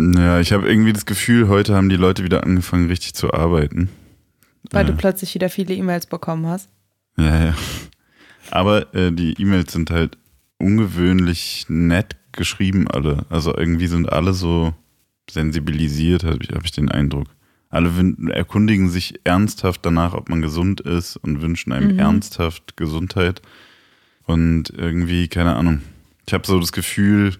Ja, ich habe irgendwie das Gefühl, heute haben die Leute wieder angefangen, richtig zu arbeiten. Weil äh, du plötzlich wieder viele E-Mails bekommen hast. Ja, ja. Aber äh, die E-Mails sind halt ungewöhnlich nett geschrieben, alle. Also irgendwie sind alle so sensibilisiert, habe ich, hab ich den Eindruck. Alle erkundigen sich ernsthaft danach, ob man gesund ist und wünschen einem Mhm. ernsthaft Gesundheit. Und irgendwie, keine Ahnung. Ich habe so das Gefühl,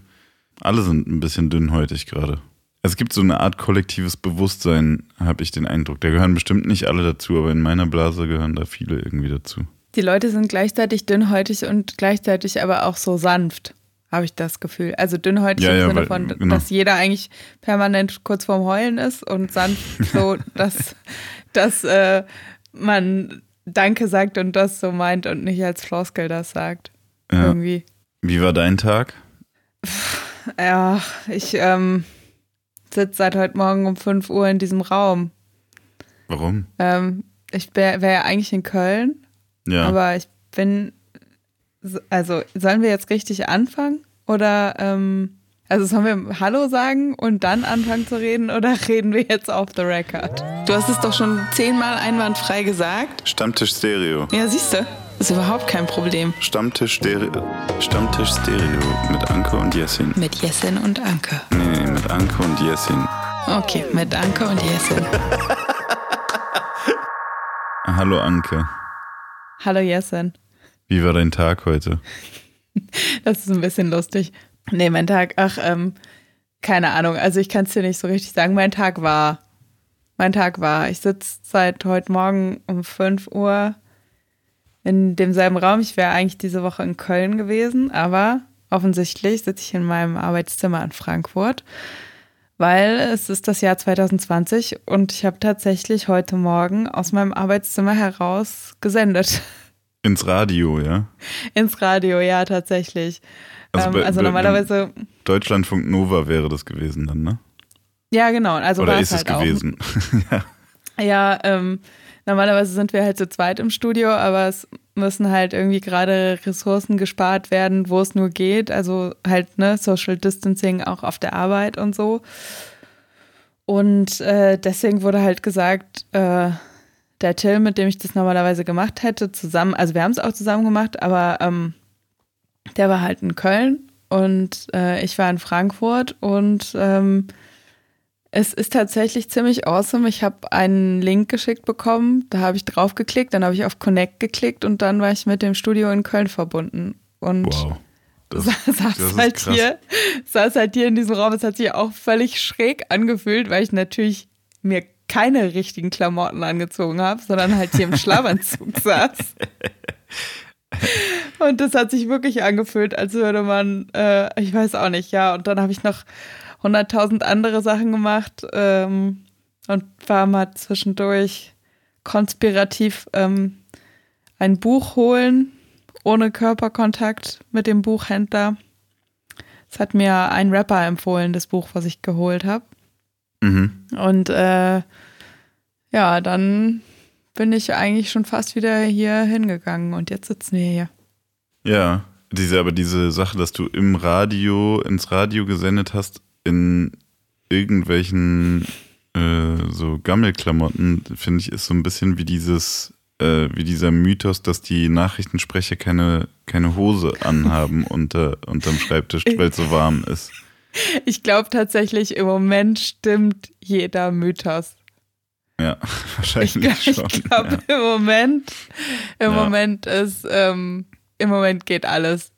alle sind ein bisschen dünnhäutig gerade. Es gibt so eine Art kollektives Bewusstsein, habe ich den Eindruck. Da gehören bestimmt nicht alle dazu, aber in meiner Blase gehören da viele irgendwie dazu. Die Leute sind gleichzeitig dünnhäutig und gleichzeitig aber auch so sanft, habe ich das Gefühl. Also dünnhäutig Ja, im ja, Sinne weil- von, genau. dass jeder eigentlich permanent kurz vorm Heulen ist und sanft so, dass, dass äh, man Danke sagt und das so meint und nicht als Floskel das sagt. Ja. Irgendwie. Wie war dein Tag? Ja, ich ähm, sitze seit heute Morgen um 5 Uhr in diesem Raum. Warum? Ähm, ich wäre wär ja eigentlich in Köln, Ja. aber ich bin. Also, sollen wir jetzt richtig anfangen? Oder, ähm, also sollen wir Hallo sagen und dann anfangen zu reden oder reden wir jetzt off the record? Du hast es doch schon zehnmal einwandfrei gesagt. Stammtisch Stereo. Ja, siehst du, ist überhaupt kein Problem. Stammtisch Stereo. Stammtisch Stereo mit Anke und Jessin. Mit Jessin und Anke. Nee, nee, mit Anke und Jessin. Okay, mit Anke und Jessin. Hallo Anke. Hallo Jessin. Wie war dein Tag heute? Das ist ein bisschen lustig. Nee, mein Tag, ach, ähm, keine Ahnung. Also ich kann es dir nicht so richtig sagen. Mein Tag war. Mein Tag war. Ich sitze seit heute Morgen um 5 Uhr in demselben Raum. Ich wäre eigentlich diese Woche in Köln gewesen, aber offensichtlich sitze ich in meinem Arbeitszimmer in Frankfurt, weil es ist das Jahr 2020 und ich habe tatsächlich heute Morgen aus meinem Arbeitszimmer heraus gesendet. Ins Radio, ja? Ins Radio, ja, tatsächlich. Also ähm, bei- also normalerweise, Deutschlandfunk Nova wäre das gewesen dann, ne? ja, genau. Also Oder ist es halt gewesen? ja. Ja, ähm, normalerweise sind wir halt zu zweit im Studio, aber es müssen halt irgendwie gerade Ressourcen gespart werden, wo es nur geht. Also halt, ne, Social Distancing auch auf der Arbeit und so. Und äh, deswegen wurde halt gesagt, äh, der Till, mit dem ich das normalerweise gemacht hätte, zusammen, also wir haben es auch zusammen gemacht, aber ähm, der war halt in Köln und äh, ich war in Frankfurt und ähm, es ist tatsächlich ziemlich awesome. Ich habe einen Link geschickt bekommen, da habe ich drauf geklickt, dann habe ich auf Connect geklickt und dann war ich mit dem Studio in Köln verbunden. Und Wow. Das, saß das halt krass. hier, saß halt hier in diesem Raum. Es hat sich auch völlig schräg angefühlt, weil ich natürlich mir keine richtigen Klamotten angezogen habe, sondern halt hier im Schlafanzug saß. Und das hat sich wirklich angefühlt, als würde man, äh, ich weiß auch nicht, ja. Und dann habe ich noch 100.000 andere Sachen gemacht ähm, und war mal zwischendurch konspirativ ähm, ein Buch holen, ohne Körperkontakt mit dem Buchhändler. Es hat mir ein Rapper empfohlen, das Buch, was ich geholt habe. Mhm. Und äh, ja, dann bin ich eigentlich schon fast wieder hier hingegangen und jetzt sitzen wir hier. Ja, diese, aber diese Sache, dass du im Radio, ins Radio gesendet hast, in irgendwelchen äh, so Gammelklamotten, finde ich, ist so ein bisschen wie dieses, äh, wie dieser Mythos, dass die Nachrichtensprecher keine, keine Hose anhaben unter, unterm Schreibtisch, weil es so warm ist. Ich glaube tatsächlich, im Moment stimmt jeder Mythos. Ja, Ich, wahrscheinlich glaub- schon. ich glaube, im Moment, im Ja. Moment ist, ähm, im Moment geht alles.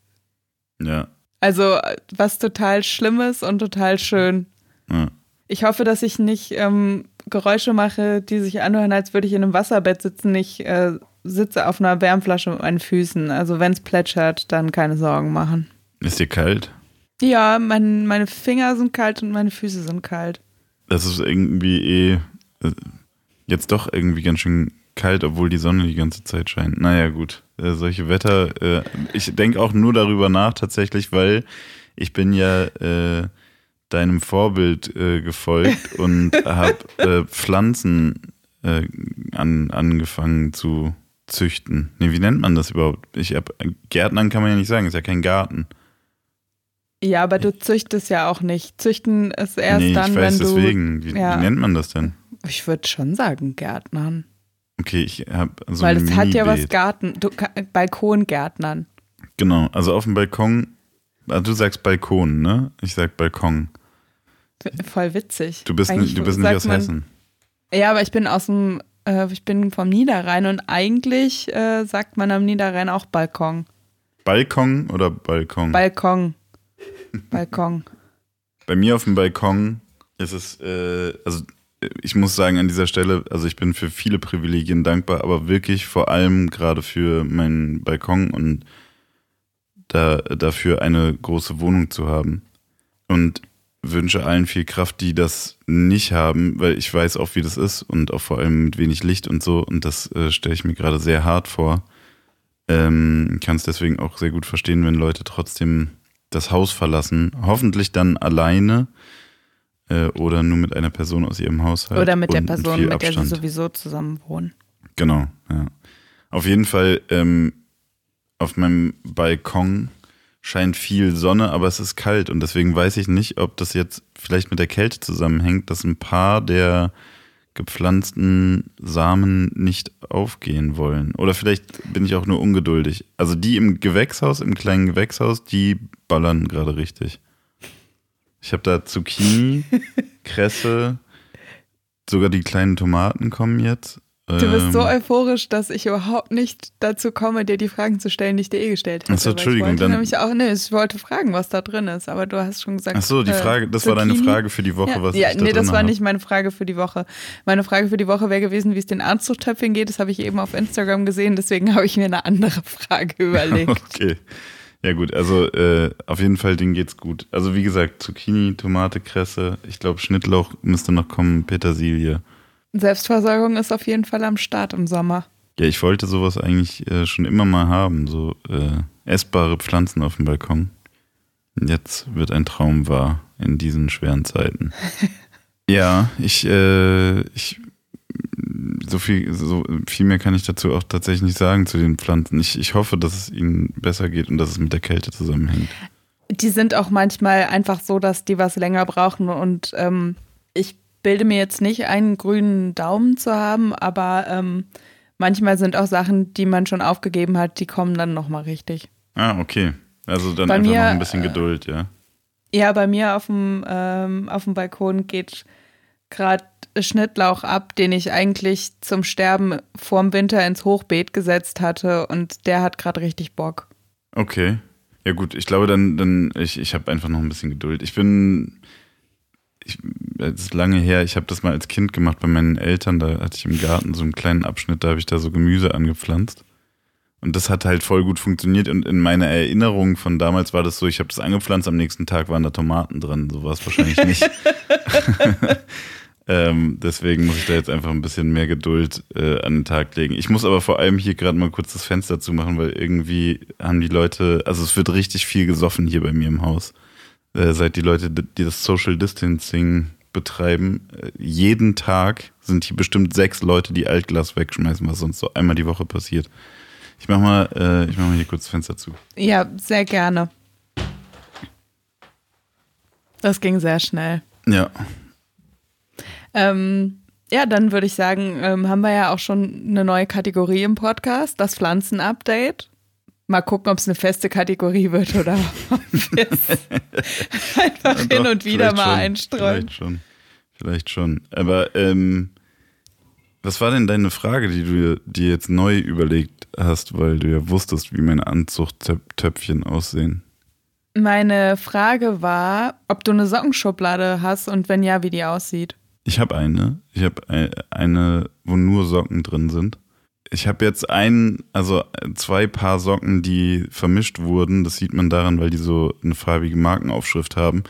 ja. Also was total Schlimmes und total schön. ja. Ich hoffe, dass ich nicht ähm, Geräusche mache, die sich anhören, als würde ich in einem Wasserbett sitzen. Ich äh, sitze auf einer Wärmflasche mit meinen Füßen. Also wenn es plätschert, dann keine Sorgen machen. Ist dir kalt? Ja, mein, meine Finger sind kalt und meine Füße sind kalt. Das ist irgendwie eh äh, jetzt doch irgendwie ganz schön kalt, obwohl die Sonne die ganze Zeit scheint. Naja, gut. Äh, solche Wetter, äh, ich denke auch nur darüber nach tatsächlich, weil ich bin ja äh, deinem Vorbild äh, gefolgt und habe äh, Pflanzen äh, an, angefangen zu züchten. Nee, wie nennt man das überhaupt? Ich hab, Gärtnern kann man ja nicht sagen, ist ja kein Garten. Ja, aber du züchtest ja auch nicht. Züchten ist erst nee, dann, ich weiß wenn du. deswegen. Wie, ja. wie nennt man das denn? Ich würde schon sagen Gärtnern. Okay, ich habe so Weil es hat ja was. Garten, du, Balkongärtnern. Genau, also auf dem Balkon. Ah, du sagst Balkon, ne? Ich sag Balkon. Voll witzig. Du bist, Eigentlich du bist nicht aus man- Hessen. Ja, aber ich bin aus dem, äh, ich bin vom Niederrhein und eigentlich äh, sagt man am Niederrhein auch Balkon. Balkon oder Balkon? Balkon. Balkon. Bei mir auf dem Balkon ist es, äh, also ich muss sagen an dieser Stelle, also ich bin für viele Privilegien dankbar, aber wirklich vor allem gerade für meinen Balkon und da, dafür eine große Wohnung zu haben. Und wünsche allen viel Kraft, die das nicht haben, weil ich weiß auch, wie das ist und auch vor allem mit wenig Licht und so. Und das äh, stelle ich mir gerade sehr hart vor. Ähm, Kann es deswegen auch sehr gut verstehen, wenn Leute trotzdem das Haus verlassen. Hoffentlich dann alleine äh, oder nur mit einer Person aus ihrem Haushalt. Oder mit der Person, mit der sie sowieso zusammen wohnen. Genau, ja. Auf jeden Fall, ähm, auf meinem Balkon scheint viel Sonne, aber es ist kalt und deswegen weiß ich nicht, ob das jetzt vielleicht mit der Kälte zusammenhängt, dass ein paar der gepflanzten Samen nicht aufgehen wollen. Oder vielleicht bin ich auch nur ungeduldig. Also die im Gewächshaus, im kleinen Gewächshaus, die ballern gerade richtig. Ich habe da Zucchini, Kresse, sogar die kleinen Tomaten kommen jetzt. Du bist so Ähm, euphorisch, dass ich überhaupt nicht dazu komme, dir die Fragen zu stellen, die ich dir eh gestellt habe. Ach so, Entschuldigung, Ich wollte dann- nämlich auch, nee, ich wollte fragen, was da drin ist, aber du hast schon gesagt. Ach so, die äh, Frage, das war deine. Frage für die Woche, Ja, was ja ich da nee, das war hab. nicht meine Frage für die Woche. Meine Frage für die Woche wäre gewesen, wie es den Anzuchtöpfchen geht. Das habe ich eben auf Instagram gesehen, deswegen habe ich mir eine andere Frage überlegt. Okay. Ja gut, also äh, auf jeden Fall, denen geht's gut. Also wie gesagt, Zucchini, Tomate, Kresse, ich glaube Schnittlauch müsste noch kommen, Petersilie. Selbstversorgung ist auf jeden Fall am Start im Sommer. Ja, ich wollte sowas eigentlich äh, schon immer mal haben, so äh, essbare Pflanzen auf dem Balkon. Jetzt wird ein Traum wahr in diesen schweren Zeiten. ja, ich, äh, ich so viel, so viel mehr kann ich dazu auch tatsächlich nicht sagen zu den Pflanzen. Ich, ich hoffe, dass es ihnen besser geht und dass es mit der Kälte zusammenhängt. Die sind auch manchmal einfach so, dass die was länger brauchen und ähm, ich bilde mir jetzt nicht einen grünen Daumen zu haben, aber ähm, manchmal sind auch Sachen, die man schon aufgegeben hat, die kommen dann nochmal richtig. Ah, okay. Also dann Bei einfach mir, noch ein bisschen äh, Geduld, ja. Ja, bei mir auf dem, ähm, auf dem Balkon geht gerade Schnittlauch ab, den ich eigentlich zum Sterben vorm Winter ins Hochbeet gesetzt hatte und der hat gerade richtig Bock. Okay. Ja gut, ich glaube dann, dann ich, ich habe einfach noch ein bisschen Geduld. Ich bin, ich, es ist lange her, ich habe das mal als Kind gemacht bei meinen Eltern, da hatte ich im Garten so einen kleinen Abschnitt, da habe ich da so Gemüse angepflanzt. Und das hat halt voll gut funktioniert und in meiner Erinnerung von damals war das so, ich habe das angepflanzt, am nächsten Tag waren da Tomaten drin, so war es wahrscheinlich nicht. ähm, deswegen muss ich da jetzt einfach ein bisschen mehr Geduld äh, an den Tag legen. Ich muss aber vor allem hier gerade mal kurz das Fenster zumachen, weil irgendwie haben die Leute, also es wird richtig viel gesoffen hier bei mir im Haus. Äh, seit die Leute, die das Social Distancing betreiben, äh, jeden Tag sind hier bestimmt sechs Leute, die Altglas wegschmeißen, was sonst so einmal die Woche passiert. Ich mach mal, äh, ich mach mal hier kurz das Fenster zu. Ja, sehr gerne. Das ging sehr schnell. Ja, Ähm, ja, dann würde ich sagen, ähm, haben wir ja auch schon eine neue Kategorie im Podcast, das Pflanzen-Update. Mal gucken, ob es eine feste Kategorie wird oder ob wir es einfach Ja, hin doch, und wieder mal schon, einstreuen. Vielleicht schon. Vielleicht schon. Aber ähm, was war denn deine Frage, die du dir jetzt neu überlegt hast, weil du ja wusstest, wie meine Anzuchttöpfchen aussehen? Meine Frage war, ob du eine Sockenschublade hast und wenn ja, wie die aussieht. Ich habe eine. Ich habe ein- eine, wo nur Socken drin sind. Ich habe jetzt ein, also zwei Paar Socken, die vermischt wurden. Das sieht man daran, weil die so eine farbige Markenaufschrift haben.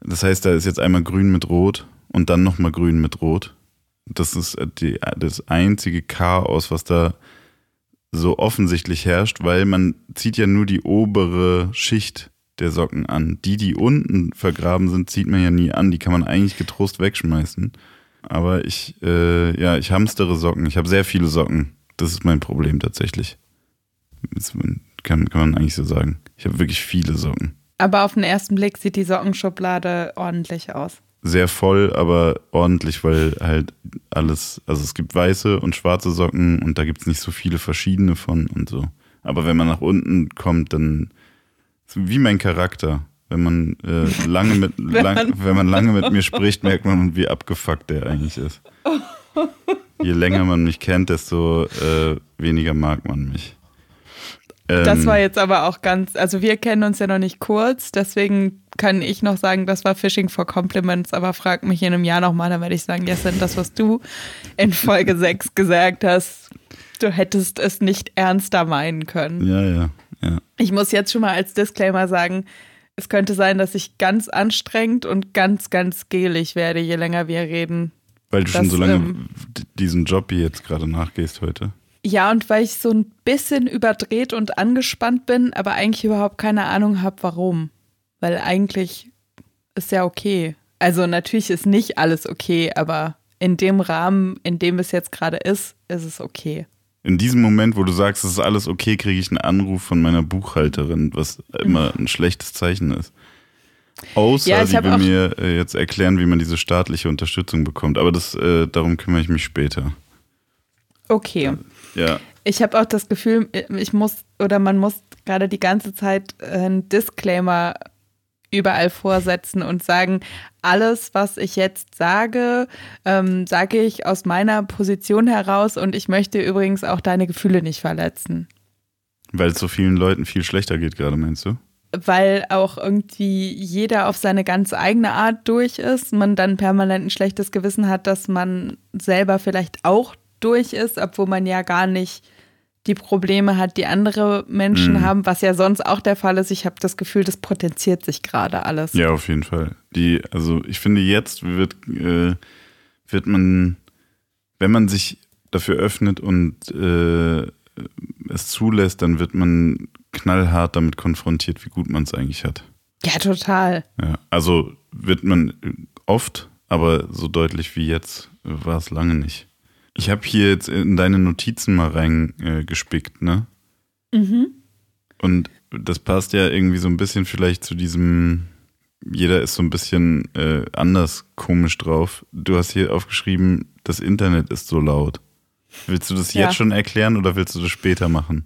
Das heißt, da ist jetzt einmal grün mit rot und dann nochmal grün mit rot. Das ist die, das einzige Chaos, was da so offensichtlich herrscht, weil man zieht ja nur die obere Schicht der Socken an. Die, die unten vergraben sind, zieht man ja nie an. Die kann man eigentlich getrost wegschmeißen. Aber ich, äh, ja, ich hamstere Socken. Ich habe sehr viele Socken. Das ist mein Problem tatsächlich. Das kann, kann man eigentlich so sagen. Ich habe wirklich viele Socken. Aber auf den ersten Blick sieht die Sockenschublade ordentlich aus. Sehr voll, aber ordentlich, weil halt alles, also es gibt weiße und schwarze Socken und da gibt es nicht so viele verschiedene von und so. Aber wenn man nach unten kommt, dann wie mein Charakter. Wenn man äh, lange mit wenn, lang, wenn man lange mit mir spricht, merkt man, wie abgefuckt der eigentlich ist. Je länger man mich kennt, desto äh, weniger mag man mich. Ähm, das war jetzt aber auch ganz, also wir kennen uns ja noch nicht kurz, deswegen kann ich noch sagen, das war Fishing for Compliments, aber frag mich in einem Jahr nochmal, dann werde ich sagen, yes, das, was du in Folge 6 gesagt hast, du hättest es nicht ernster meinen können. Ja, ja, ja. Ich muss jetzt schon mal als Disclaimer sagen, es könnte sein, dass ich ganz anstrengend und ganz, ganz gelig werde, je länger wir reden. Weil du das, schon so lange ähm, diesen Job hier jetzt gerade nachgehst heute. Ja, und weil ich so ein bisschen überdreht und angespannt bin, aber eigentlich überhaupt keine Ahnung habe, warum. Weil eigentlich ist ja okay. Also natürlich ist nicht alles okay, aber in dem Rahmen, in dem es jetzt gerade ist, ist es okay. In diesem Moment, wo du sagst, es ist alles okay, kriege ich einen Anruf von meiner Buchhalterin, was immer ein schlechtes Zeichen ist. Außer ja, sie will mir äh, jetzt erklären, wie man diese staatliche Unterstützung bekommt. Aber das, äh, darum kümmere ich mich später. Okay. Ja. Ich habe auch das Gefühl, ich muss oder man muss gerade die ganze Zeit einen Disclaimer überall vorsetzen und sagen, alles, was ich jetzt sage, ähm, sage ich aus meiner Position heraus und ich möchte übrigens auch deine Gefühle nicht verletzen. Weil es so vielen Leuten viel schlechter geht gerade, meinst du? Weil auch irgendwie jeder auf seine ganz eigene Art durch ist, man dann permanent ein schlechtes Gewissen hat, dass man selber vielleicht auch durch ist, obwohl man ja gar nicht die Probleme hat, die andere Menschen mhm. haben, was ja sonst auch der Fall ist. Ich habe das Gefühl, das potenziert sich gerade alles. Ja, auf jeden Fall. Die, also ich finde, jetzt wird, äh, wird man, wenn man sich dafür öffnet und äh, es zulässt, dann wird man knallhart damit konfrontiert, wie gut man es eigentlich hat. Ja, total. Ja, also wird man oft, aber so deutlich wie jetzt war es lange nicht. Ich habe hier jetzt in deine Notizen mal reingespickt, äh, ne? Mhm. Und das passt ja irgendwie so ein bisschen vielleicht zu diesem, jeder ist so ein bisschen äh, anders komisch drauf. Du hast hier aufgeschrieben, das Internet ist so laut. Willst du das ja. jetzt schon erklären oder willst du das später machen?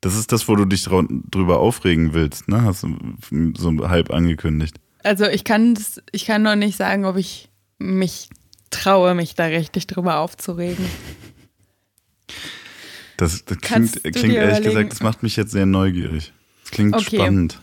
Das ist das, wo du dich drüber aufregen willst, ne? Hast du so halb angekündigt. Also ich kann ich kann noch nicht sagen, ob ich mich traue, mich da richtig drüber aufzuregen. Das, das klingt, klingt ehrlich gesagt, das macht mich jetzt sehr neugierig. Das klingt okay. spannend.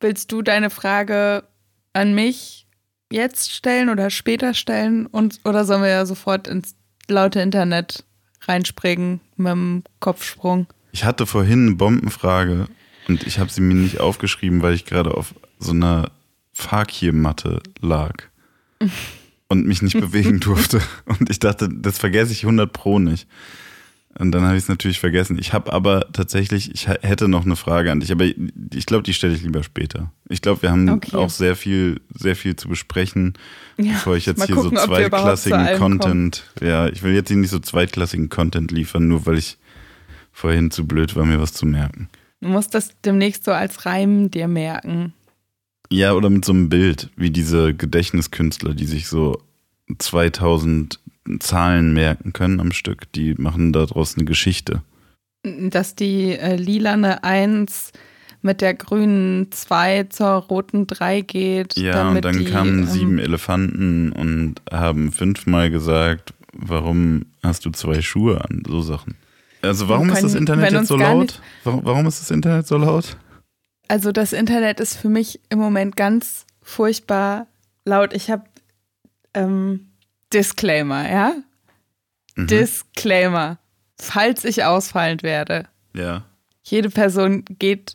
Willst du deine Frage an mich jetzt stellen oder später stellen und oder sollen wir ja sofort ins laute Internet reinspringen mit dem Kopfsprung? Ich hatte vorhin eine Bombenfrage und ich habe sie mir nicht aufgeschrieben, weil ich gerade auf so einer Fakir-Matte lag. und mich nicht bewegen durfte. Und ich dachte, das vergesse ich 100 Pro nicht. Und dann habe ich es natürlich vergessen. Ich habe aber tatsächlich, ich hätte noch eine Frage an dich, aber ich glaube, die stelle ich lieber später. Ich glaube, wir haben okay. auch sehr viel, sehr viel zu besprechen, ja, bevor ich jetzt hier gucken, so zweitklassigen Content, kommen. ja, ich will jetzt hier nicht so zweitklassigen Content liefern, nur weil ich vorhin zu blöd war, mir was zu merken. Du musst das demnächst so als Reim dir merken. Ja, oder mit so einem Bild, wie diese Gedächtniskünstler, die sich so 2000 Zahlen merken können am Stück. Die machen daraus eine Geschichte. Dass die äh, lilane 1 mit der grünen 2 zur roten 3 geht. Ja, und dann die, kamen ähm, sieben Elefanten und haben fünfmal gesagt, warum hast du zwei Schuhe an? So Sachen. Also warum können, ist das Internet jetzt so laut? Warum, warum ist das Internet so laut? Also das Internet ist für mich im Moment ganz furchtbar laut. Ich habe ähm, Disclaimer, ja? Mhm. Disclaimer. Falls ich ausfallend werde. Ja. Jede Person geht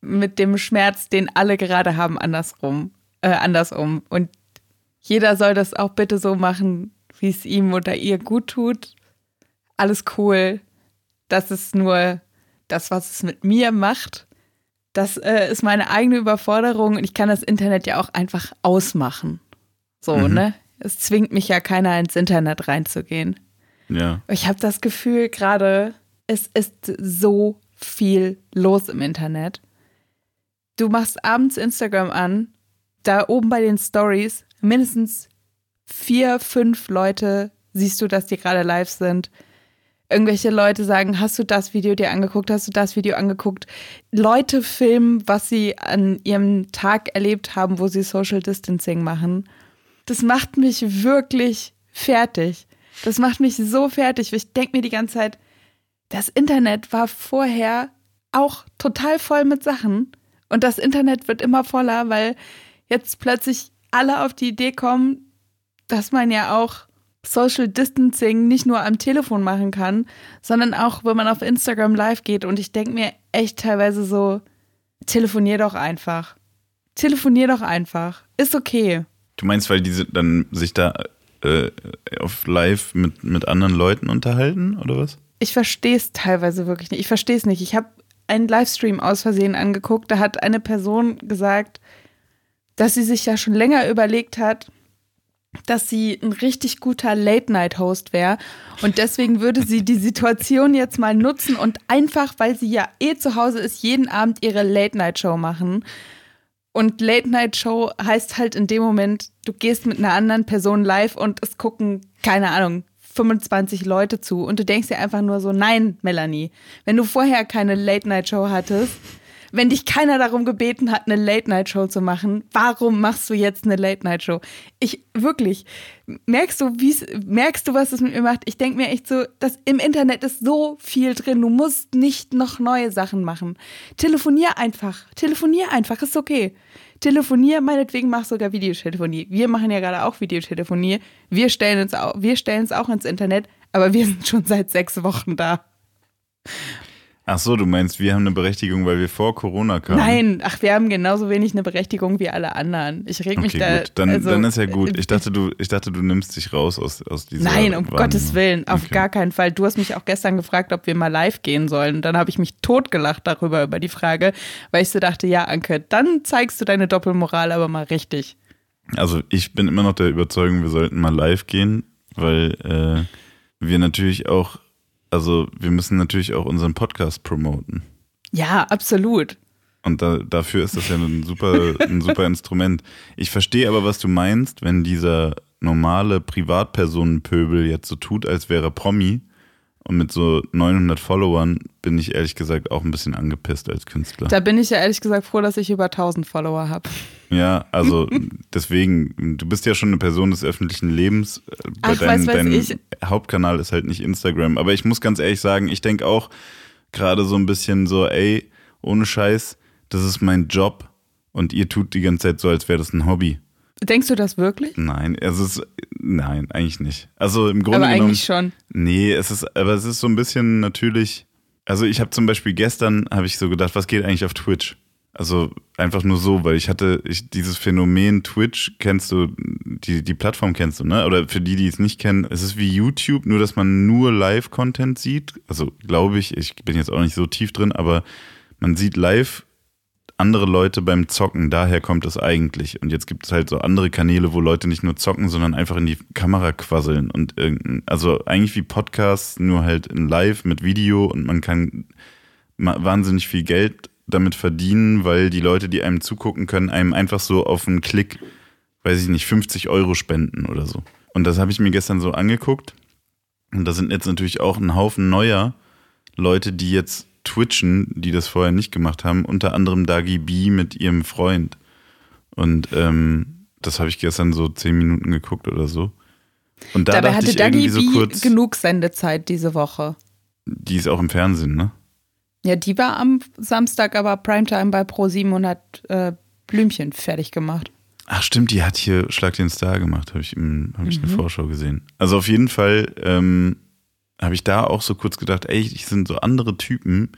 mit dem Schmerz, den alle gerade haben, andersrum, äh, andersrum. Und jeder soll das auch bitte so machen, wie es ihm oder ihr gut tut. Alles cool. Das ist nur das, was es mit mir macht. Das äh, ist meine eigene Überforderung und ich kann das Internet ja auch einfach ausmachen. So, mhm. ne? Es zwingt mich ja keiner ins Internet reinzugehen. Ja. Ich habe das Gefühl gerade, es ist so viel los im Internet. du machst abends Instagram an, da oben bei den Stories mindestens vier, fünf Leute siehst du, dass die gerade live sind. Irgendwelche Leute sagen, hast du das Video dir angeguckt, hast du das Video angeguckt? Leute filmen, was sie an ihrem Tag erlebt haben, wo sie Social Distancing machen. Das macht mich wirklich fertig. Das macht mich so fertig. Ich denke mir die ganze Zeit, das Internet war vorher auch total voll mit Sachen. Und das Internet wird immer voller, weil jetzt plötzlich alle auf die Idee kommen, dass man ja auch Social Distancing nicht nur am Telefon machen kann, sondern auch, wenn man auf Instagram live geht. Und ich denke mir echt teilweise so, telefonier doch einfach. Telefonier doch einfach. Ist okay. Du meinst, weil diese dann sich da äh, auf live mit, mit anderen Leuten unterhalten oder was? Ich verstehe es teilweise wirklich nicht. Ich verstehe es nicht. Ich habe einen Livestream aus Versehen angeguckt. Da hat eine Person gesagt, dass sie sich ja schon länger überlegt hat, dass sie ein richtig guter Late-Night-Host wäre. Und deswegen würde sie die Situation jetzt mal nutzen und einfach, weil sie ja eh zu Hause ist, jeden Abend ihre Late-Night-Show machen. Und Late-Night-Show heißt halt in dem Moment, du gehst mit einer anderen Person live und es gucken, keine Ahnung, 25 Leute zu. Und du denkst dir einfach nur so, nein, Melanie, wenn du vorher keine Late-Night-Show hattest, wenn dich keiner darum gebeten hat, eine Late-Night-Show zu machen, warum machst du jetzt eine Late-Night-Show? Ich, wirklich, merkst du, wie's, merkst du, was es mit mir macht? Ich denke mir echt so, dass im Internet ist so viel drin. Du musst nicht noch neue Sachen machen. Telefonier einfach. Telefonier einfach, ist okay. Telefonier, meinetwegen mach sogar Videotelefonie. Wir machen ja gerade auch Videotelefonie. Wir stellen uns auch, wir stellen es auch ins Internet, aber wir sind schon seit sechs Wochen da. Ach so, du meinst, wir haben eine Berechtigung, weil wir vor Corona kamen? Nein, ach, wir haben genauso wenig eine Berechtigung wie alle anderen. Ich reg mich okay, da. Gut. Dann, also, dann ist ja gut. Ich dachte, du, ich dachte, du nimmst dich raus aus, aus dieser. Nein, um. Gottes Willen, auf Okay. gar keinen Fall. Du hast mich auch gestern gefragt, ob wir mal live gehen sollen. Und dann habe ich mich totgelacht darüber, über die Frage, weil ich so dachte, ja, Anke, dann zeigst du deine Doppelmoral aber mal richtig. Also ich bin immer noch der Überzeugung, wir sollten mal live gehen, weil äh, wir natürlich auch, also wir müssen natürlich auch unseren Podcast promoten. Ja, absolut. Und da, dafür ist das ja ein super, ein super Instrument. Ich verstehe aber, was du meinst, wenn dieser normale Privatpersonenpöbel jetzt so tut, als wäre Promi. Und mit so 900 Followern bin ich ehrlich gesagt auch ein bisschen angepisst als Künstler. Da bin ich ja ehrlich gesagt froh, dass ich über 1000 Follower habe. Ja, also deswegen, du bist ja schon eine Person des öffentlichen Lebens. Äh, Bei Ach, dein, weiß, weiß dein ich. Hauptkanal ist halt nicht Instagram. Aber ich muss ganz ehrlich sagen, ich denke auch gerade so ein bisschen so, ey, ohne Scheiß, das ist mein Job und ihr tut die ganze Zeit so, als wäre das ein Hobby. Denkst du das wirklich? Nein, es ist, nein, eigentlich nicht. Also im Grunde aber genommen. eigentlich schon. Nee, es ist, aber es ist so ein bisschen natürlich. Also ich habe zum Beispiel gestern habe ich so gedacht, was geht eigentlich auf Twitch? Also einfach nur so, weil ich hatte ich, dieses Phänomen Twitch, kennst du, die, die Plattform kennst du, ne? Oder für die, die es nicht kennen, es ist wie YouTube, nur dass man nur Live-Content sieht. Also glaube ich, ich bin jetzt auch nicht so tief drin, aber man sieht live andere Leute beim Zocken, daher kommt es eigentlich. Und jetzt gibt es halt so andere Kanäle, wo Leute nicht nur zocken, sondern einfach in die Kamera quasseln und irgendein, also eigentlich wie Podcasts, nur halt in Live mit Video und man kann wahnsinnig viel Geld damit verdienen, weil die Leute, die einem zugucken können, einem einfach so auf einen Klick, weiß ich nicht, 50 Euro spenden oder so. Und das habe ich mir gestern so angeguckt. Und da sind jetzt natürlich auch ein Haufen neuer Leute, die jetzt twitchen, die das vorher nicht gemacht haben, unter anderem Dagi B mit ihrem Freund. Und ähm, das habe ich gestern so zehn Minuten geguckt oder so. Und da Dabei hatte Dagi so kurz, genug Sendezeit diese Woche. die ist auch im Fernsehen, ne? Ja, die war am Samstag aber Primetime bei Pro7 und hat äh, Blümchen fertig gemacht. Ach stimmt, die hat hier Schlag den Star gemacht, habe ich, im- hab ich Mhm. eine Vorschau gesehen. Also auf jeden Fall ähm, habe ich da auch so kurz gedacht, ey, ich sind so andere Typen,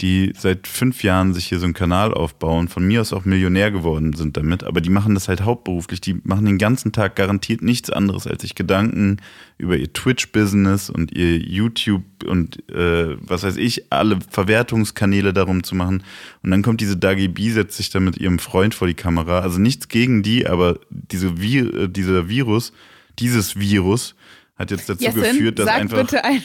die seit fünf Jahren sich hier so einen Kanal aufbauen, von mir aus auch Millionär geworden sind damit, aber die machen das halt hauptberuflich, die machen den ganzen Tag garantiert nichts anderes, als sich Gedanken über ihr Twitch-Business und ihr YouTube und äh, was weiß ich, alle Verwertungskanäle darum zu machen. Und dann kommt diese Dagi B, setzt sich dann mit ihrem Freund vor die Kamera. Also nichts gegen die, aber diese Vi äh, dieser Virus, dieses Virus hat jetzt dazu Jessin, geführt, dass sag einfach bitte ein,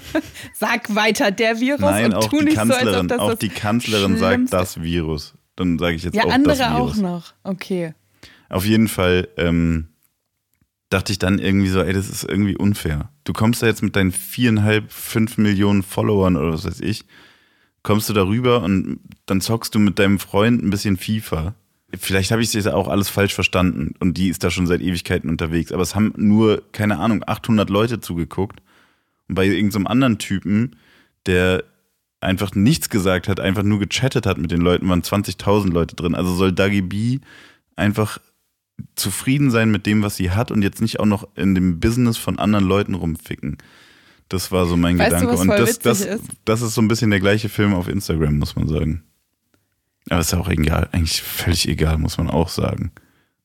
sag weiter der Virus Nein, und auch tu die so, Kanzlerin, das auch die Kanzlerin sagt das Virus. Dann sage ich jetzt ja, auch andere das Virus. auch noch. Okay. Auf jeden Fall ähm, dachte ich dann irgendwie so, ey, das ist irgendwie unfair. Du kommst da jetzt mit deinen viereinhalb, fünf Millionen Followern oder was weiß ich, kommst du darüber und dann zockst du mit deinem Freund ein bisschen FIFA. Vielleicht habe ich es auch alles falsch verstanden und die ist da schon seit Ewigkeiten unterwegs, aber es haben nur, keine Ahnung, 800 Leute zugeguckt. Und bei irgendeinem anderen Typen, der einfach nichts gesagt hat, einfach nur gechattet hat mit den Leuten, waren 20.000 Leute drin. Also soll Dagi B einfach zufrieden sein mit dem, was sie hat und jetzt nicht auch noch in dem Business von anderen Leuten rumficken. Das war so mein Weißt du, Gedanke. was und das, das, ist? das ist so ein bisschen der gleiche Film auf Instagram, muss man sagen. Aber ist ja auch egal, eigentlich völlig egal, muss man auch sagen.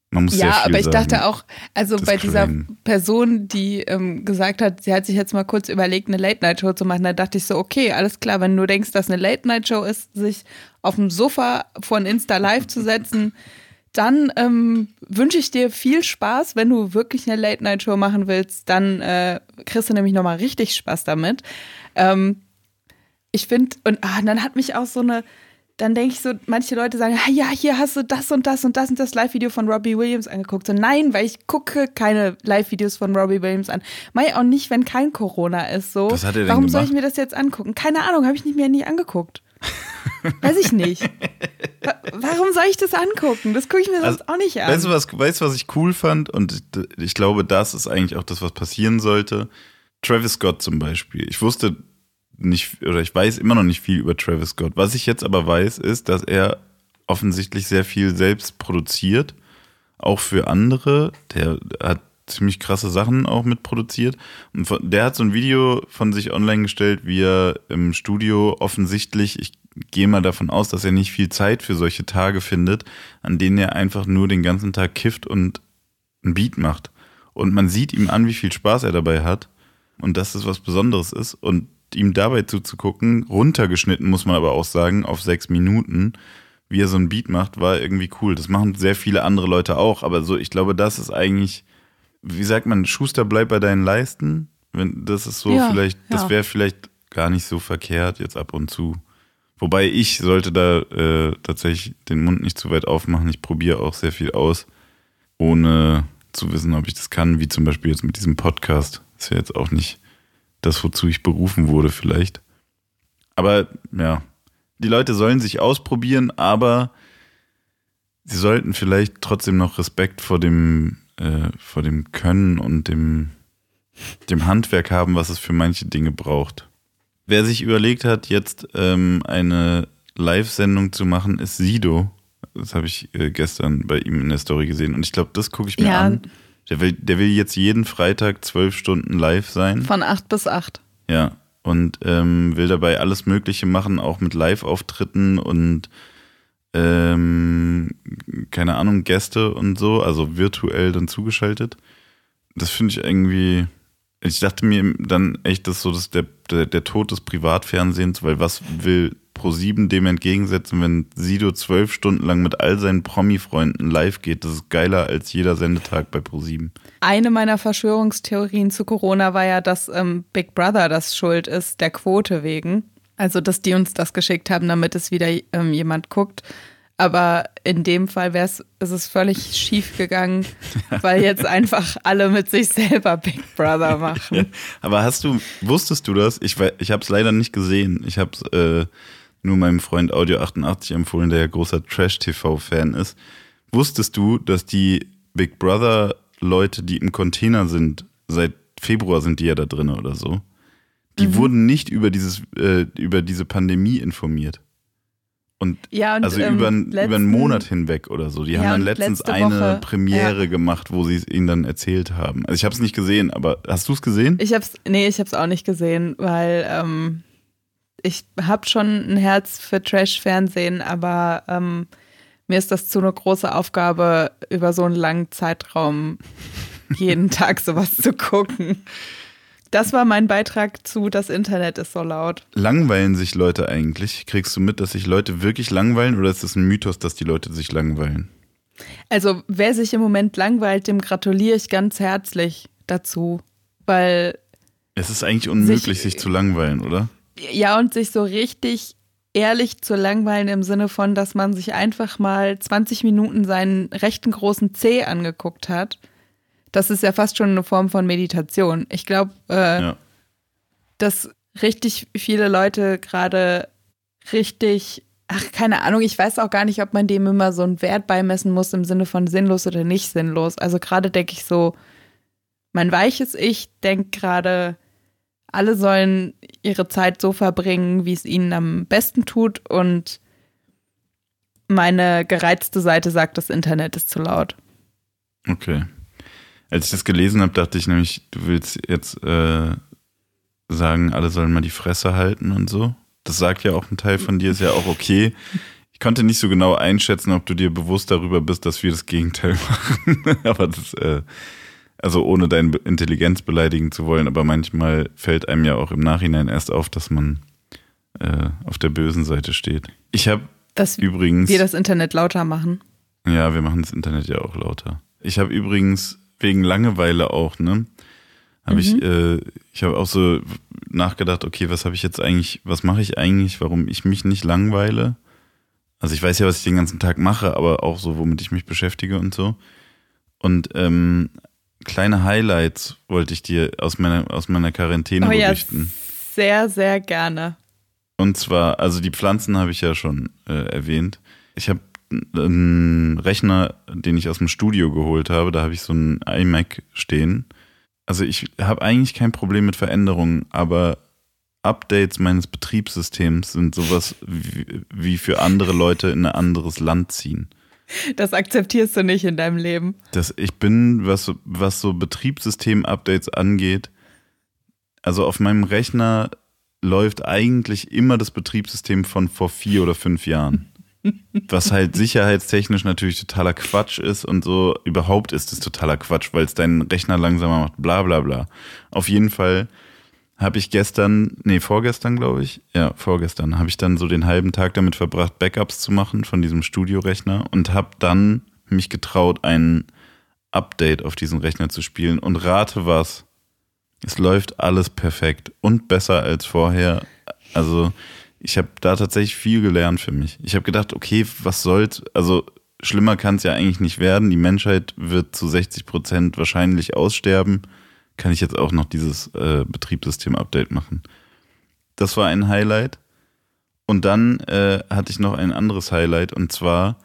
Man muss Ja, aber ich sagen. dachte auch, also bei dieser. Person, die ähm, gesagt hat, sie hat sich jetzt mal kurz überlegt, eine Late-Night-Show zu machen, da dachte ich so, okay, alles klar, wenn du denkst, dass eine Late-Night-Show ist, sich auf dem Sofa vor ein Insta Live zu setzen, dann ähm, wünsche ich dir viel Spaß. Wenn du wirklich eine Late-Night-Show machen willst, dann äh, kriegst du nämlich nochmal richtig Spaß damit. Ähm, ich finde, und ah, dann hat mich auch so eine, dann denke ich so, manche Leute sagen, ah, ja, hier hast du das und das und das und das Live-Video von Robbie Williams angeguckt. So, nein, weil ich gucke keine Live-Videos von Robbie Williams an. Mai auch nicht, wenn kein Corona ist. So. Was hat er denn Warum soll ich gemacht? mir das jetzt angucken? Keine Ahnung, habe ich nicht mehr nie angeguckt. Weiß ich nicht. Wa- Warum soll ich das angucken? Das gucke ich mir sonst Also, auch nicht an. Weißt du, was, weißt du, was ich cool fand? Und ich glaube, das ist eigentlich auch das, was passieren sollte. Travis Scott zum Beispiel. Ich wusste nicht, oder ich weiß immer noch nicht viel über Travis Scott. Was ich jetzt aber weiß, ist, dass er offensichtlich sehr viel selbst produziert. Auch für andere. Der hat ziemlich krasse Sachen auch mitproduziert. Und der hat so ein Video von sich online gestellt, wie er im Studio offensichtlich, ich gehe mal davon aus, dass er nicht viel Zeit für solche Tage findet, an denen er einfach nur den ganzen Tag kifft und ein Beat macht. Und man sieht ihm an, wie viel Spaß er dabei hat und dass es was Besonderes ist. Und ihm dabei zuzugucken, runtergeschnitten, muss man aber auch sagen, auf sechs Minuten, wie er so ein Beat macht, war irgendwie cool. Das machen sehr viele andere Leute auch, aber so, ich glaube, das ist eigentlich, wie sagt man, Schuster bleibt bei deinen Leisten. Wenn, das ist so Ja, vielleicht, das ja. wäre vielleicht gar nicht so verkehrt jetzt ab und zu. Wobei ich sollte da äh, tatsächlich den Mund nicht zu weit aufmachen. Ich probiere auch sehr viel aus, ohne zu wissen, ob ich das kann, wie zum Beispiel jetzt mit diesem Podcast. Ist ja jetzt auch nicht das, wozu ich berufen wurde, vielleicht. Aber ja, die Leute sollen sich ausprobieren, aber sie sollten vielleicht trotzdem noch Respekt vor dem, äh, vor dem Können und dem, dem Handwerk haben, was es für manche Dinge braucht. Wer sich überlegt hat, jetzt ähm, eine Live-Sendung zu machen, ist Sido. Das habe ich äh, gestern bei ihm in der Story gesehen. Und ich glaube, das gucke ich mir Ja. an. Der will, der will jetzt jeden Freitag zwölf Stunden live sein. Von 8 bis 8. Ja. Und ähm, will dabei alles Mögliche machen, auch mit Live-Auftritten und ähm, keine Ahnung, Gäste und so, also virtuell dann zugeschaltet. Das finde ich irgendwie. Ich dachte mir dann echt, das ist so das der, der, der Tod des Privatfernsehens, weil was will Pro7 dem entgegensetzen, wenn Sido zwölf Stunden lang mit all seinen Promi-Freunden live geht? Das ist geiler als jeder Sendetag bei Pro7. Eine meiner Verschwörungstheorien zu Corona war ja, dass ähm, Big Brother das schuld ist, der Quote wegen. Also, dass die uns das geschickt haben, damit es wieder ähm, jemand guckt. Aber in dem Fall wäre es, ist es völlig schief gegangen, weil jetzt einfach alle mit sich selber Big Brother machen. Aber hast du, wusstest du das? Ich, ich habe es leider nicht gesehen. Ich habe es äh, nur meinem Freund Audio88 empfohlen, der ja großer Trash-TV-Fan ist. Wusstest du, dass die Big Brother-Leute, die im Container sind, seit Februar sind die ja da drin oder so, die wurden nicht über, dieses, äh, über diese Pandemie informiert. Und Ja, und, also ähm, über, einen- über einen letzten- Monat hinweg oder so. Die Ja, haben dann letztens letzte eine Woche, Premiere ja. gemacht, wo sie es ihnen dann erzählt haben. Also ich habe es nicht gesehen, aber hast du es gesehen? Ich hab's, nee, ich hab's auch nicht gesehen, weil ähm, ich hab schon ein Herz für Trash-Fernsehen, aber ähm, mir ist das zu eine große Aufgabe, über so einen langen Zeitraum jeden Tag sowas zu gucken. Das war mein Beitrag zu Das Internet ist so laut. Langweilen sich Leute eigentlich? Kriegst du mit, dass sich Leute wirklich langweilen oder ist es ein Mythos, dass die Leute sich langweilen? Also, wer sich im Moment langweilt, dem gratuliere ich ganz herzlich dazu, weil Es ist eigentlich unmöglich, Sich- sich, zu langweilen, oder? Ja, und sich so richtig ehrlich zu langweilen im Sinne von, dass man sich einfach mal 20 Minuten seinen rechten großen C angeguckt hat. Das ist ja fast schon eine Form von Meditation. Ich glaube, äh, ja. dass richtig viele Leute gerade richtig, ach, keine Ahnung, ich weiß auch gar nicht, ob man dem immer so einen Wert beimessen muss im Sinne von sinnlos oder nicht sinnlos. Also gerade denke ich so, mein weiches Ich denkt gerade, alle sollen ihre Zeit so verbringen, wie es ihnen am besten tut und meine gereizte Seite sagt, das Internet ist zu laut. Okay. Als ich das gelesen habe, dachte ich nämlich, du willst jetzt äh, sagen, alle sollen mal die Fresse halten und so. Das sagt ja auch ein Teil von dir, ist ja auch okay. Ich konnte nicht so genau einschätzen, ob du dir bewusst darüber bist, dass wir das Gegenteil machen. Aber das, äh, also ohne deine Intelligenz beleidigen zu wollen, aber manchmal fällt einem ja auch im Nachhinein erst auf, dass man äh, auf der bösen Seite steht. Ich habe übrigens. Wir das Internet lauter machen. Ja, wir machen das Internet ja auch lauter. Ich habe übrigens wegen Langeweile auch, ne? Habe mhm. ich, äh, ich habe auch so nachgedacht, okay, was habe ich jetzt eigentlich, was mache ich eigentlich, warum ich mich nicht langweile? Also ich weiß ja, was ich den ganzen Tag mache, aber auch so, womit ich mich beschäftige und so. Und ähm, kleine Highlights wollte ich dir aus meiner, aus meiner Quarantäne oh, berichten. Ja, sehr, sehr gerne. Und zwar, also die Pflanzen habe ich ja schon äh, erwähnt. Ich habe einen Rechner, den ich aus dem Studio geholt habe. Da habe ich so einen iMac stehen. Also ich habe eigentlich kein Problem mit Veränderungen, aber Updates meines Betriebssystems sind sowas wie, wie für andere Leute in ein anderes Land ziehen. Das akzeptierst du nicht in deinem Leben. Das, ich bin, was, was so Betriebssystem-Updates angeht, also auf meinem Rechner läuft eigentlich immer das Betriebssystem von vor vier oder fünf Jahren. Was halt sicherheitstechnisch natürlich totaler Quatsch ist und so. Überhaupt ist es totaler Quatsch, weil es deinen Rechner langsamer macht, bla bla bla. Auf jeden Fall habe ich gestern, nee, vorgestern glaube ich, ja, vorgestern, habe ich dann so den halben Tag damit verbracht, Backups zu machen von diesem Studiorechner und habe dann mich getraut, ein Update auf diesen Rechner zu spielen und rate was. Es läuft alles perfekt und besser als vorher. Also ich habe da tatsächlich viel gelernt für mich. Ich habe gedacht, okay, was soll's? Also schlimmer kann es ja eigentlich nicht werden. Die Menschheit wird zu 60 Prozent wahrscheinlich aussterben kann ich jetzt auch noch dieses äh, Betriebssystem-Update machen. Das war ein Highlight. Und dann äh, hatte ich noch ein anderes Highlight und zwar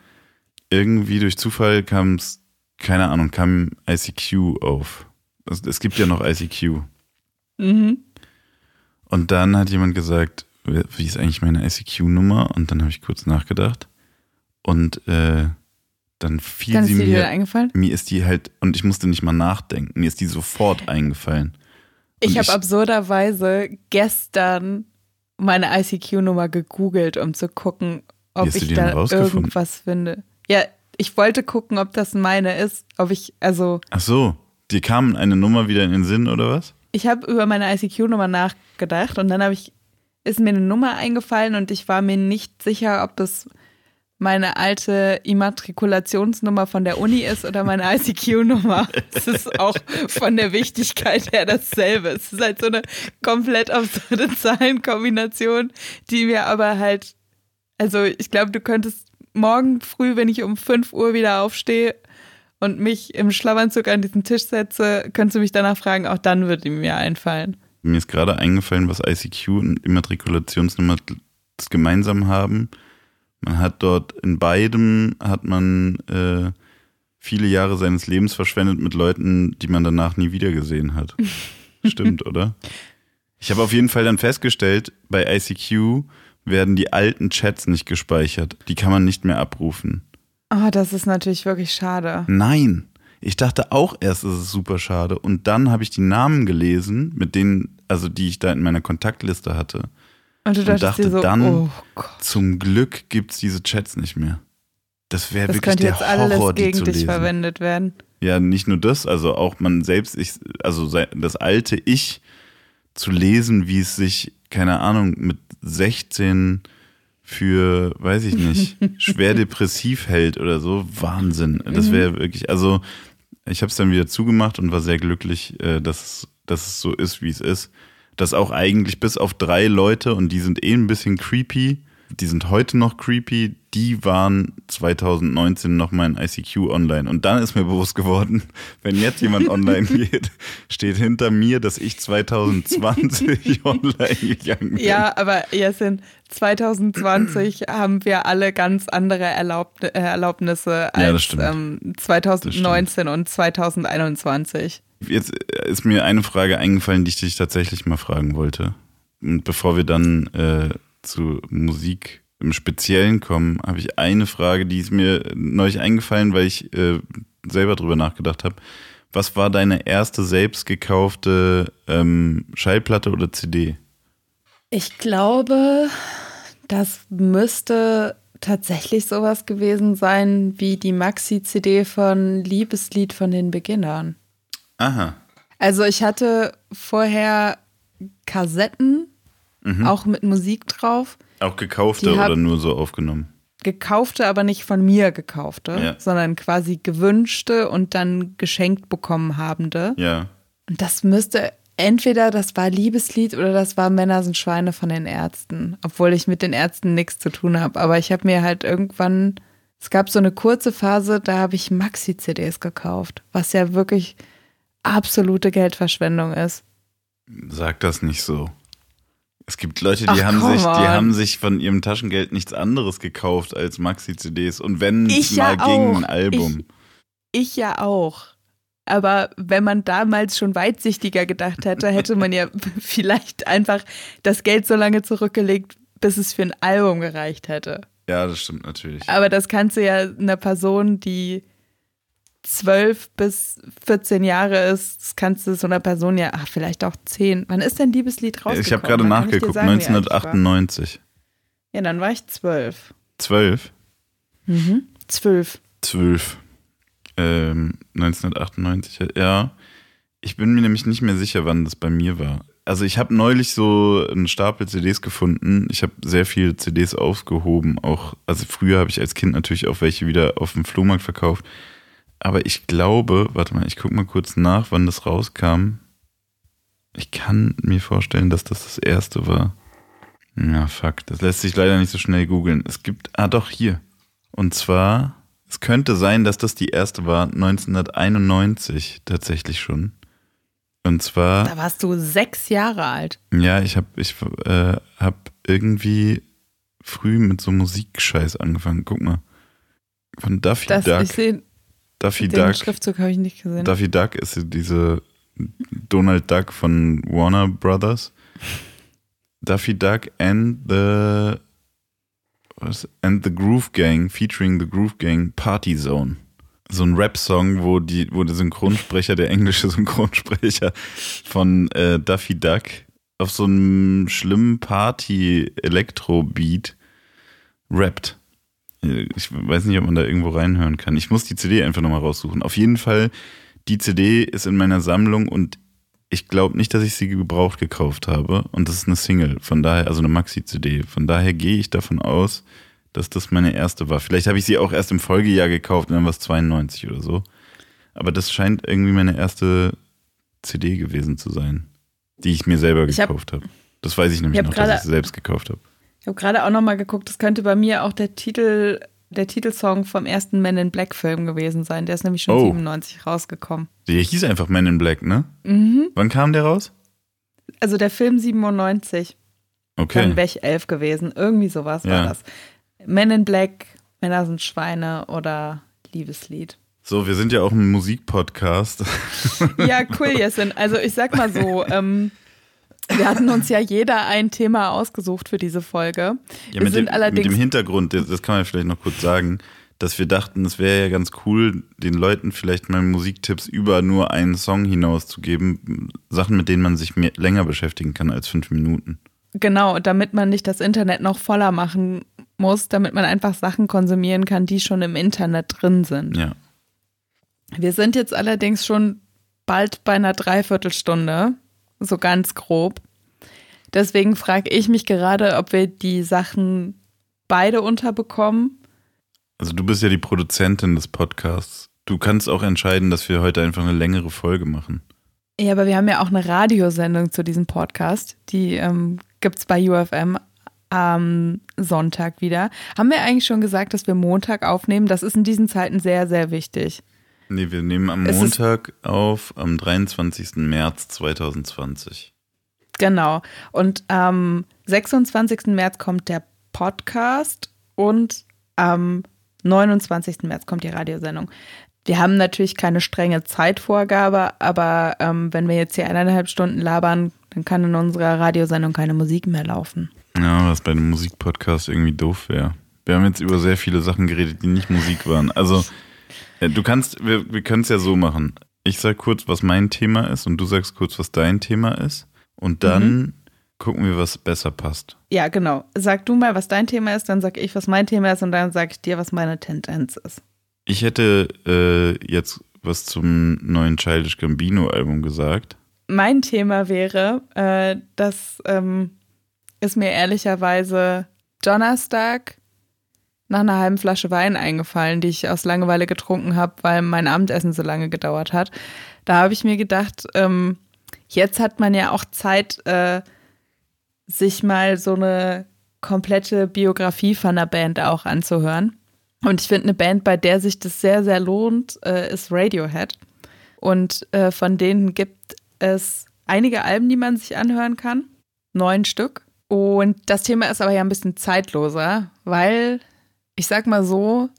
irgendwie durch Zufall kam es, keine Ahnung, kam ICQ auf. Es, es gibt ja noch ICQ. Mhm. Und dann hat jemand gesagt, wie ist eigentlich meine ICQ-Nummer? Und dann habe ich kurz nachgedacht. Und äh, dann fiel Dann sie mir. Dir eingefallen? Mir ist die halt, und ich musste nicht mal nachdenken, mir ist die sofort eingefallen. Und ich habe absurderweise gestern meine ICQ-Nummer gegoogelt, um zu gucken, ob ich da irgendwas finde. Ja, ich wollte gucken, ob das meine ist, ob ich, also. Ach so, dir kam eine Nummer wieder in den Sinn, oder was? Ich habe über meine ICQ-Nummer nachgedacht und dann habe ich, ist mir eine Nummer eingefallen und ich war mir nicht sicher, ob das meine alte Immatrikulationsnummer von der Uni ist oder meine ICQ-Nummer. Es ist auch von der Wichtigkeit her dasselbe. Es ist halt so eine komplett absurde Zahlenkombination, die mir aber halt, also ich glaube, du könntest morgen früh, wenn ich um 5 Uhr wieder aufstehe und mich im Schlafanzug an diesen Tisch setze, könntest du mich danach fragen, auch dann würde mir einfallen. Mir ist gerade eingefallen, was ICQ und Immatrikulationsnummer gemeinsam haben. Man hat dort in beidem hat man äh, viele Jahre seines Lebens verschwendet mit Leuten, die man danach nie wiedergesehen hat. Stimmt, oder? Ich habe auf jeden Fall dann festgestellt, bei ICQ werden die alten Chats nicht gespeichert. Die kann man nicht mehr abrufen. Ah, oh, das ist natürlich wirklich schade. Nein. Ich dachte auch erst, es ist super schade. Und dann habe ich die Namen gelesen, mit denen, also die ich da in meiner Kontaktliste hatte. Und, du und dachte so, dann, oh zum Glück gibt es diese Chats nicht mehr. Das wäre wirklich der jetzt alles Horror, gegen die zu dich lesen. verwendet werden. Ja, nicht nur das, also auch man selbst, ich, also das alte Ich zu lesen, wie es sich, keine Ahnung, mit 16 für, weiß ich nicht, schwer depressiv hält oder so, Wahnsinn. Das mhm. wäre wirklich, also ich habe es dann wieder zugemacht und war sehr glücklich, äh, dass, dass es so ist, wie es ist dass auch eigentlich bis auf drei Leute, und die sind eh ein bisschen creepy, die sind heute noch creepy, die waren 2019 noch mal in ICQ online. Und dann ist mir bewusst geworden, wenn jetzt jemand online geht, steht hinter mir, dass ich 2020 online gegangen bin. Ja, aber Jessin, 2020 haben wir alle ganz andere äh, Erlaubnisse als ja, ähm, 2019 und 2021. Jetzt ist mir eine Frage eingefallen, die ich dich tatsächlich mal fragen wollte. Und bevor wir dann äh, zu Musik im Speziellen kommen, habe ich eine Frage, die ist mir neulich eingefallen, weil ich äh, selber drüber nachgedacht habe. Was war deine erste selbst gekaufte ähm, Schallplatte oder CD? Ich glaube, das müsste tatsächlich sowas gewesen sein wie die Maxi-CD von Liebeslied von den Beginnern. Aha. Also ich hatte vorher Kassetten mhm. auch mit Musik drauf. Auch gekaufte oder nur so aufgenommen? Gekaufte, aber nicht von mir gekaufte, ja. sondern quasi gewünschte und dann geschenkt bekommen habende. Ja. Und das müsste entweder das war Liebeslied oder das war Männer sind Schweine von den Ärzten, obwohl ich mit den Ärzten nichts zu tun habe. Aber ich habe mir halt irgendwann, es gab so eine kurze Phase, da habe ich Maxi-CDs gekauft, was ja wirklich absolute Geldverschwendung ist. Sag das nicht so. Es gibt Leute, die, Ach, haben sich, die haben sich von ihrem Taschengeld nichts anderes gekauft als Maxi-CDs und wenn es mal ja ging, ein Album. Ich, ich ja auch. Aber wenn man damals schon weitsichtiger gedacht hätte, hätte man ja vielleicht einfach das Geld so lange zurückgelegt, bis es für ein Album gereicht hätte. Ja, das stimmt natürlich. Aber das kannst du ja einer Person, die zwölf bis 14 Jahre ist, das kannst du so einer Person ja, ach, vielleicht auch zehn. Wann ist denn Liebeslied rausgekommen? Ich habe gerade nachgeguckt, sagen, 1998. Ja, dann war ich zwölf. Zwölf? Mhm, zwölf. Zwölf. Ähm, 1998, ja. Ich bin mir nämlich nicht mehr sicher, wann das bei mir war. Also ich habe neulich so einen Stapel CDs gefunden. Ich habe sehr viele CDs aufgehoben. Auch, also früher habe ich als Kind natürlich auch welche wieder auf dem Flohmarkt verkauft. Aber ich glaube, warte mal, ich gucke mal kurz nach, wann das rauskam. Ich kann mir vorstellen, dass das das erste war. Ja, fuck, das lässt sich leider nicht so schnell googeln. Es gibt, ah doch, hier. Und zwar, es könnte sein, dass das die erste war, 1991 tatsächlich schon. Und zwar. Da warst du sechs Jahre alt. Ja, ich habe ich, äh, hab irgendwie früh mit so Musikscheiß angefangen. Guck mal. Von Duffy das, Duck. Ich seh, Duffy Den Duck. Schriftzug habe ich nicht gesehen. Duffy Duck ist diese Donald Duck von Warner Brothers. Duffy Duck and the was, and the Groove Gang featuring the Groove Gang Party Zone. So ein Rap-Song, wo die, wo der Synchronsprecher, der englische Synchronsprecher von äh, Duffy Duck auf so einem schlimmen Party-Elektro-Beat rappt. Ich weiß nicht, ob man da irgendwo reinhören kann. Ich muss die CD einfach nochmal raussuchen. Auf jeden Fall, die CD ist in meiner Sammlung und ich glaube nicht, dass ich sie gebraucht gekauft habe. Und das ist eine Single, von daher, also eine Maxi-CD. Von daher gehe ich davon aus, dass das meine erste war. Vielleicht habe ich sie auch erst im Folgejahr gekauft und dann war es 92 oder so. Aber das scheint irgendwie meine erste CD gewesen zu sein, die ich mir selber gekauft habe. Hab, das weiß ich nämlich ich noch, dass ich sie selbst gekauft habe. Ich habe gerade auch nochmal geguckt, das könnte bei mir auch der Titel, der Titelsong vom ersten Men in Black Film gewesen sein. Der ist nämlich schon oh. 97 rausgekommen. Der hieß einfach Men in Black, ne? Mhm. Wann kam der raus? Also der Film 97. Okay. Dann wäre ich elf gewesen. Irgendwie sowas ja. war das. Men in Black, Männer sind Schweine oder Liebeslied. So, wir sind ja auch ein Musikpodcast. Ja, cool, Jessin. Also ich sag mal so, ähm, wir hatten uns ja jeder ein Thema ausgesucht für diese Folge. Ja, wir mit, sind dem, allerdings mit dem Hintergrund, das kann man vielleicht noch kurz sagen, dass wir dachten, es wäre ja ganz cool, den Leuten vielleicht mal Musiktipps über nur einen Song hinaus zu geben. Sachen, mit denen man sich mehr, länger beschäftigen kann als fünf Minuten. Genau, damit man nicht das Internet noch voller machen muss, damit man einfach Sachen konsumieren kann, die schon im Internet drin sind. Ja. Wir sind jetzt allerdings schon bald bei einer Dreiviertelstunde so ganz grob. Deswegen frage ich mich gerade, ob wir die Sachen beide unterbekommen. Also du bist ja die Produzentin des Podcasts. Du kannst auch entscheiden, dass wir heute einfach eine längere Folge machen. Ja, aber wir haben ja auch eine Radiosendung zu diesem Podcast. Die ähm, gibt es bei UFM am Sonntag wieder. Haben wir eigentlich schon gesagt, dass wir Montag aufnehmen? Das ist in diesen Zeiten sehr, sehr wichtig. Nee, wir nehmen am Es Montag auf, am 23. März 2020. Genau. Und am 26. März kommt der Podcast und am 29. März kommt die Radiosendung. Wir haben natürlich keine strenge Zeitvorgabe, aber ähm, wenn wir jetzt hier eineinhalb Stunden labern, dann kann in unserer Radiosendung keine Musik mehr laufen. Ja, was bei einem Musikpodcast irgendwie doof wäre. Wir haben jetzt über sehr viele Sachen geredet, die nicht Musik waren. Also, du kannst, wir, wir können es ja so machen. Ich sag kurz, was mein Thema ist und du sagst kurz, was dein Thema ist. Und dann gucken wir, was besser passt. Ja, genau. Sag du mal, was dein Thema ist, dann sag ich, was mein Thema ist und dann sag ich dir, was meine Tendenz ist. Ich hätte äh, jetzt was zum neuen Childish Gambino-Album gesagt. Mein Thema wäre, äh, das ähm, ist mir ehrlicherweise Donnerstag nach einer halben Flasche Wein eingefallen, die ich aus Langeweile getrunken habe, weil mein Abendessen so lange gedauert hat. Da habe ich mir gedacht, ähm, jetzt hat man ja auch Zeit, äh, sich mal so eine komplette Biografie von einer Band auch anzuhören. Und ich finde, eine Band, bei der sich das sehr, sehr lohnt, äh, ist Radiohead. Und äh, von denen gibt es einige Alben, die man sich anhören kann. Neun Stück. Und das Thema ist aber ja ein bisschen zeitloser, weil ich sag mal so,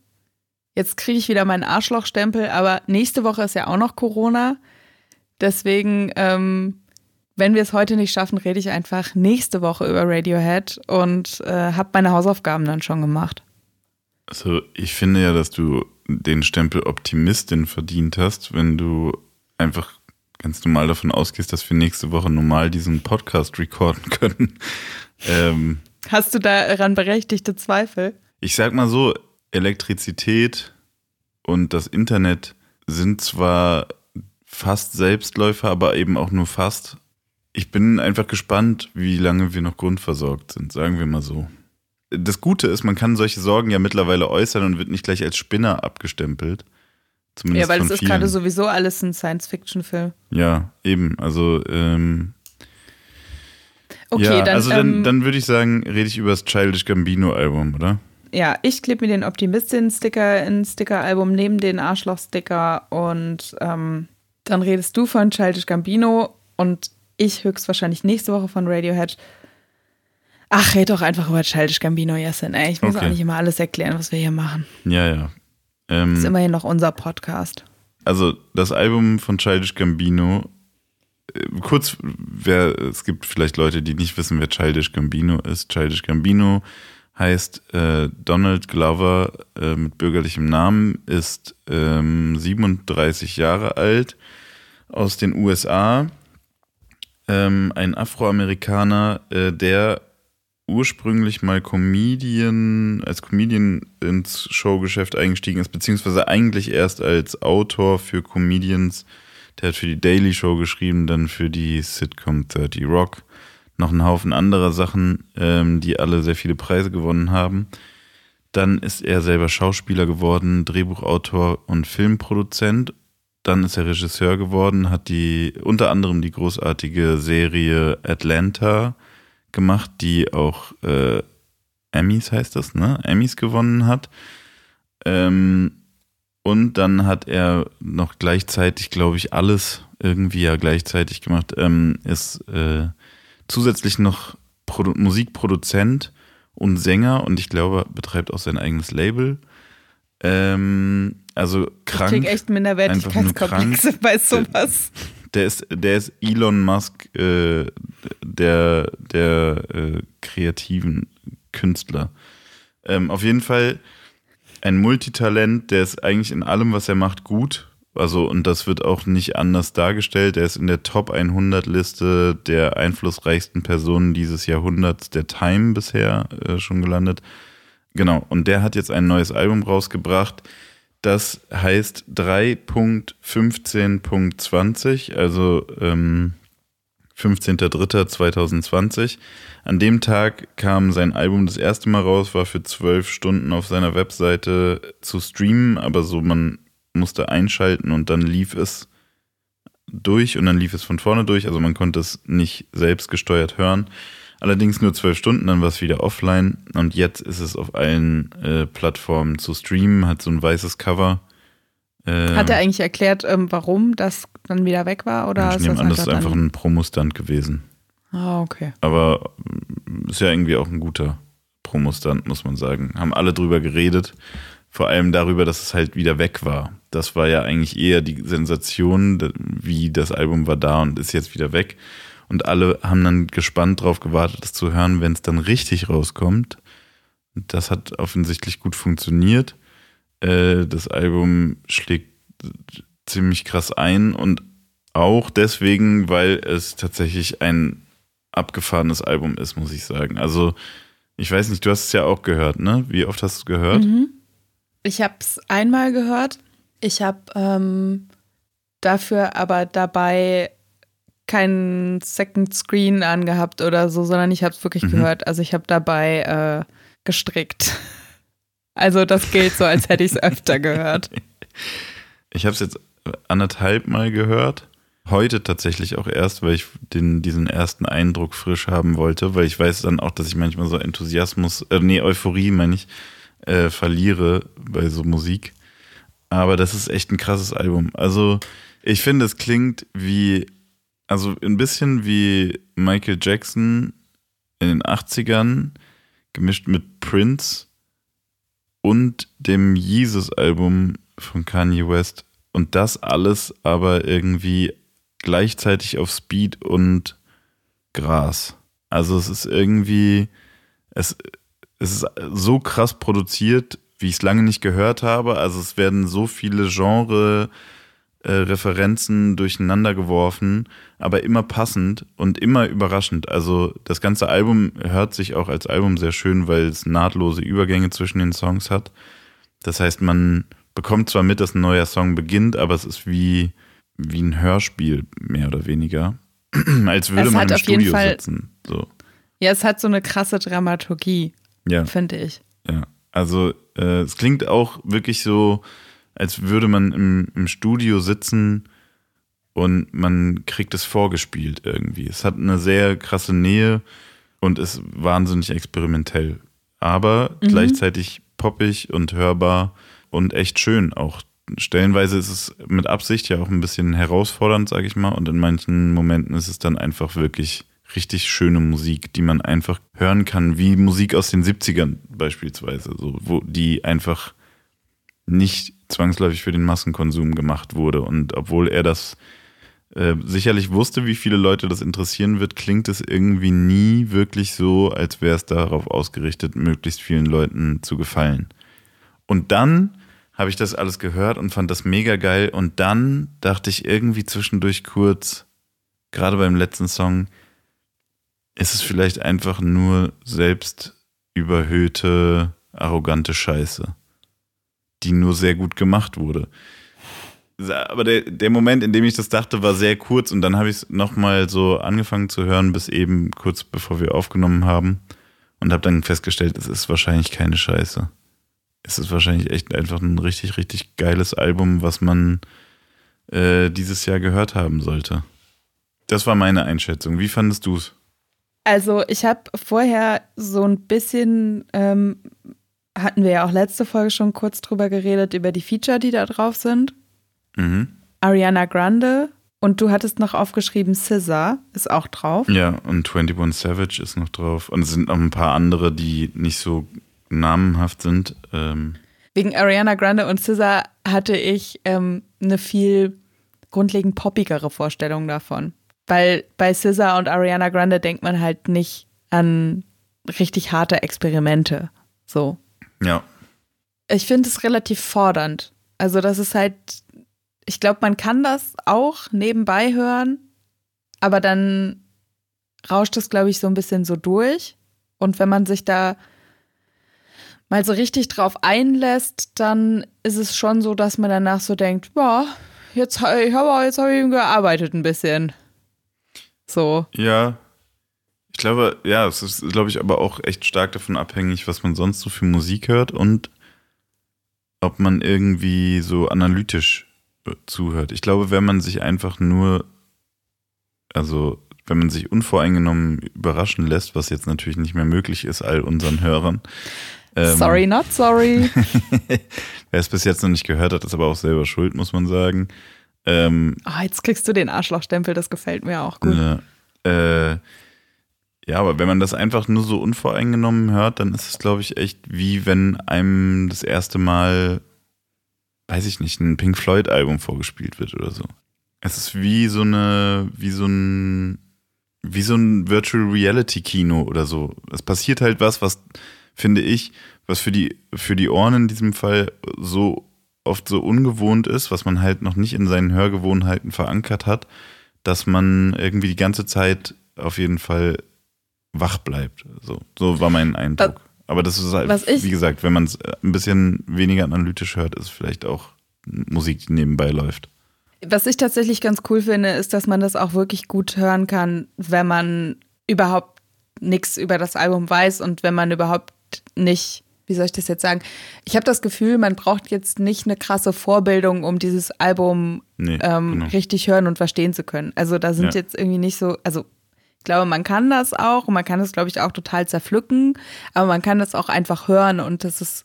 jetzt kriege ich wieder meinen Arschlochstempel, aber nächste Woche ist ja auch noch Corona. Deswegen, ähm, wenn wir es heute nicht schaffen, rede ich einfach nächste Woche über Radiohead und äh, habe meine Hausaufgaben dann schon gemacht. Also, ich finde ja, dass du den Stempel Optimistin verdient hast, wenn du einfach ganz normal davon ausgehst, dass wir nächste Woche normal diesen Podcast recorden können. ähm, Hast du daran berechtigte Zweifel? Ich sag mal so, Elektrizität und das Internet sind zwar fast Selbstläufer, aber eben auch nur fast. Ich bin einfach gespannt, wie lange wir noch grundversorgt sind, sagen wir mal so. Das Gute ist, man kann solche Sorgen ja mittlerweile äußern und wird nicht gleich als Spinner abgestempelt. Zumindest Ja, weil es ist gerade sowieso alles ein Science-Fiction-Film. Ja, eben. Also, ähm, Okay, ja, dann, also dann, ähm, dann würde ich sagen, rede ich über das Childish Gambino-Album, oder? Ja, ich klebe mir den Optimistin-Sticker in Sticker-Album neben den Arschloch-Sticker und ähm, dann redest du von Childish Gambino und ich höchstwahrscheinlich nächste Woche von Radiohead. Ach, red doch einfach über Childish Gambino, Jessin. Ey, ich muss Okay. auch nicht immer alles erklären, was wir hier machen. Ja, ja. Ähm, Das ist immerhin noch unser Podcast. Also das Album von Childish Gambino, äh, kurz, wer, es gibt vielleicht Leute, die nicht wissen, wer Childish Gambino ist. Childish Gambino heißt äh, Donald Glover äh, mit bürgerlichem Namen, ist ähm, 37 Jahre alt, aus den USA, ähm, ein Afroamerikaner, äh, der ursprünglich mal Comedian, als Comedian ins Showgeschäft eingestiegen ist, beziehungsweise eigentlich erst als Autor für Comedians. Der hat für die Daily Show geschrieben, dann für die Sitcom 30 Rock, noch einen Haufen anderer Sachen, ähm, die alle sehr viele Preise gewonnen haben. Dann ist er selber Schauspieler geworden, Drehbuchautor und Filmproduzent. Dann ist er Regisseur geworden, hat die unter anderem die großartige Serie Atlanta gemacht, die auch äh, Emmys heißt das, ne? Emmys gewonnen hat. Ähm, und dann hat er noch gleichzeitig, glaube ich, alles irgendwie ja gleichzeitig gemacht. Ähm, ist äh, zusätzlich noch Produ Musikproduzent und Sänger und ich glaube, betreibt auch sein eigenes Label. Ähm, also Ich krank. krieg echt Minderwertigkeitskomplexe bei sowas. Der ist, der ist Elon Musk, äh, der, der äh, kreativen Künstler. Ähm, auf jeden Fall ein Multitalent, der ist eigentlich in allem, was er macht, gut. Also, und das wird auch nicht anders dargestellt. Er ist in der Top 100 Liste der einflussreichsten Personen dieses Jahrhunderts der Time bisher äh, schon gelandet. Genau. Und der hat jetzt ein neues Album rausgebracht. Das heißt 3.15.20, also ähm, 15.03.2020. An dem Tag kam sein Album das erste Mal raus, war für zwölf Stunden auf seiner Webseite zu streamen, aber so man musste einschalten und dann lief es durch und dann lief es von vorne durch, also man konnte es nicht selbst gesteuert hören. Allerdings nur zwölf Stunden, dann war es wieder offline und jetzt ist es auf allen äh, Plattformen zu streamen, hat so ein weißes Cover. Äh, hat er eigentlich erklärt, ähm, warum das dann wieder weg war? Oder ich nehme an, das ist einfach ein Promostand gewesen. Ah, okay. Aber mm, ist ja irgendwie auch ein guter Promostand, muss man sagen. Haben alle drüber geredet. Vor allem darüber, dass es halt wieder weg war. Das war ja eigentlich eher die Sensation, wie das Album war da und ist jetzt wieder weg. Und alle haben dann gespannt drauf gewartet, das zu hören, wenn es dann richtig rauskommt. Das hat offensichtlich gut funktioniert. Äh, das Album schlägt ziemlich krass ein und auch deswegen, weil es tatsächlich ein abgefahrenes Album ist, muss ich sagen. Also, ich weiß nicht, du hast es ja auch gehört, ne? Wie oft hast du es gehört? Mhm. Ich habe es einmal gehört. Ich habe ähm, dafür aber dabei keinen Second Screen angehabt oder so, sondern ich habe es wirklich mhm. gehört. Also ich habe dabei äh, gestrickt. Also das gilt so, als hätte ich es öfter gehört. Ich habe es jetzt anderthalb Mal gehört. Heute tatsächlich auch erst, weil ich den, diesen ersten Eindruck frisch haben wollte, weil ich weiß dann auch, dass ich manchmal so Enthusiasmus, äh, nee, Euphorie meine ich, äh, verliere bei so Musik. Aber das ist echt ein krasses Album. Also ich finde, es klingt wie, also ein bisschen wie Michael Jackson in den 80ern, gemischt mit Prince und dem Jesus-Album von Kanye West. Und das alles aber irgendwie gleichzeitig auf Speed und Gras. Also es ist irgendwie, es, es ist so krass produziert, wie ich es lange nicht gehört habe. Also es werden so viele Genre äh, Referenzen durcheinander geworfen, aber immer passend und immer überraschend. Also das ganze Album hört sich auch als Album sehr schön, weil es nahtlose Übergänge zwischen den Songs hat. Das heißt, man bekommt zwar mit, dass ein neuer Song beginnt, aber es ist wie, wie ein Hörspiel, mehr oder weniger. als würde es man im Studio Fall, sitzen. So. Ja, es hat so eine krasse Dramaturgie, ja. finde ich. Ja, also äh, es klingt auch wirklich so, als würde man im, im Studio sitzen und man kriegt es vorgespielt irgendwie. Es hat eine sehr krasse Nähe und ist wahnsinnig experimentell, aber mhm. gleichzeitig poppig und hörbar und echt schön auch. Stellenweise ist es mit Absicht ja auch ein bisschen herausfordernd, sage ich mal, und in manchen Momenten ist es dann einfach wirklich richtig schöne Musik, die man einfach hören kann, wie Musik aus den 70ern beispielsweise, so, wo die einfach nicht zwangsläufig für den Massenkonsum gemacht wurde. Und obwohl er das äh, sicherlich wusste, wie viele Leute das interessieren wird, klingt es irgendwie nie wirklich so, als wäre es darauf ausgerichtet, möglichst vielen Leuten zu gefallen. Und dann habe ich das alles gehört und fand das mega geil. Und dann dachte ich irgendwie zwischendurch kurz, gerade beim letzten Song, ist es vielleicht einfach nur selbst überhöhte, arrogante Scheiße, die nur sehr gut gemacht wurde. Aber der, der Moment, in dem ich das dachte, war sehr kurz und dann habe ich es nochmal so angefangen zu hören, bis eben kurz bevor wir aufgenommen haben und habe dann festgestellt, es ist wahrscheinlich keine Scheiße. Es ist wahrscheinlich echt einfach ein richtig, richtig geiles Album, was man äh, dieses Jahr gehört haben sollte. Das war meine Einschätzung. Wie fandest du es? Also ich habe vorher so ein bisschen, ähm, hatten wir ja auch letzte Folge schon kurz drüber geredet, über die Feature, die da drauf sind. Mhm. Ariana Grande und du hattest noch aufgeschrieben, Scissor ist auch drauf. Ja, und 21 Savage ist noch drauf. Und es sind noch ein paar andere, die nicht so namenhaft sind. Ähm. Wegen Ariana Grande und Scissor hatte ich ähm, eine viel grundlegend poppigere Vorstellung davon. Weil bei SZA und Ariana Grande denkt man halt nicht an richtig harte Experimente. So. Ja. Ich finde es relativ fordernd. Also, das ist halt, ich glaube, man kann das auch nebenbei hören, aber dann rauscht es, glaube ich, so ein bisschen so durch. Und wenn man sich da mal so richtig drauf einlässt, dann ist es schon so, dass man danach so denkt, ja, jetzt, ich habe jetzt hab ich gearbeitet ein bisschen. So. Ja. Ich glaube, ja, es ist, glaube ich, aber auch echt stark davon abhängig, was man sonst so für Musik hört und ob man irgendwie so analytisch äh, zuhört. Ich glaube, wenn man sich einfach nur, also wenn man sich unvoreingenommen überraschen lässt, was jetzt natürlich nicht mehr möglich ist, all unseren Hörern. Ähm, sorry, not sorry. Wer es bis jetzt noch nicht gehört hat, ist aber auch selber schuld, muss man sagen. Ähm, oh, jetzt kriegst du den Arschlochstempel, das gefällt mir auch gut. Ne, äh, ja, aber wenn man das einfach nur so unvoreingenommen hört, dann ist es, glaube ich, echt wie wenn einem das erste Mal, weiß ich nicht, ein Pink Floyd-Album vorgespielt wird oder so. Es ist wie so eine, wie so ein, wie so ein Virtual Reality Kino oder so. Es passiert halt was, was, finde ich, was für die, für die Ohren in diesem Fall so oft so ungewohnt ist, was man halt noch nicht in seinen Hörgewohnheiten verankert hat, dass man irgendwie die ganze Zeit auf jeden Fall wach bleibt. So, so war mein Eindruck. Aber das ist halt, wie gesagt, wenn man es ein bisschen weniger analytisch hört, ist vielleicht auch Musik, die nebenbei läuft. Was ich tatsächlich ganz cool finde, ist, dass man das auch wirklich gut hören kann, wenn man überhaupt nichts über das Album weiß und wenn man überhaupt nicht, wie soll ich das jetzt sagen? Ich habe das Gefühl, man braucht jetzt nicht eine krasse Vorbildung, um dieses Album nee, ähm, genau. richtig hören und verstehen zu können. Also da sind ja. jetzt irgendwie nicht so, also ich glaube, man kann das auch und man kann das, glaube ich, auch total zerpflücken, aber man kann das auch einfach hören und das ist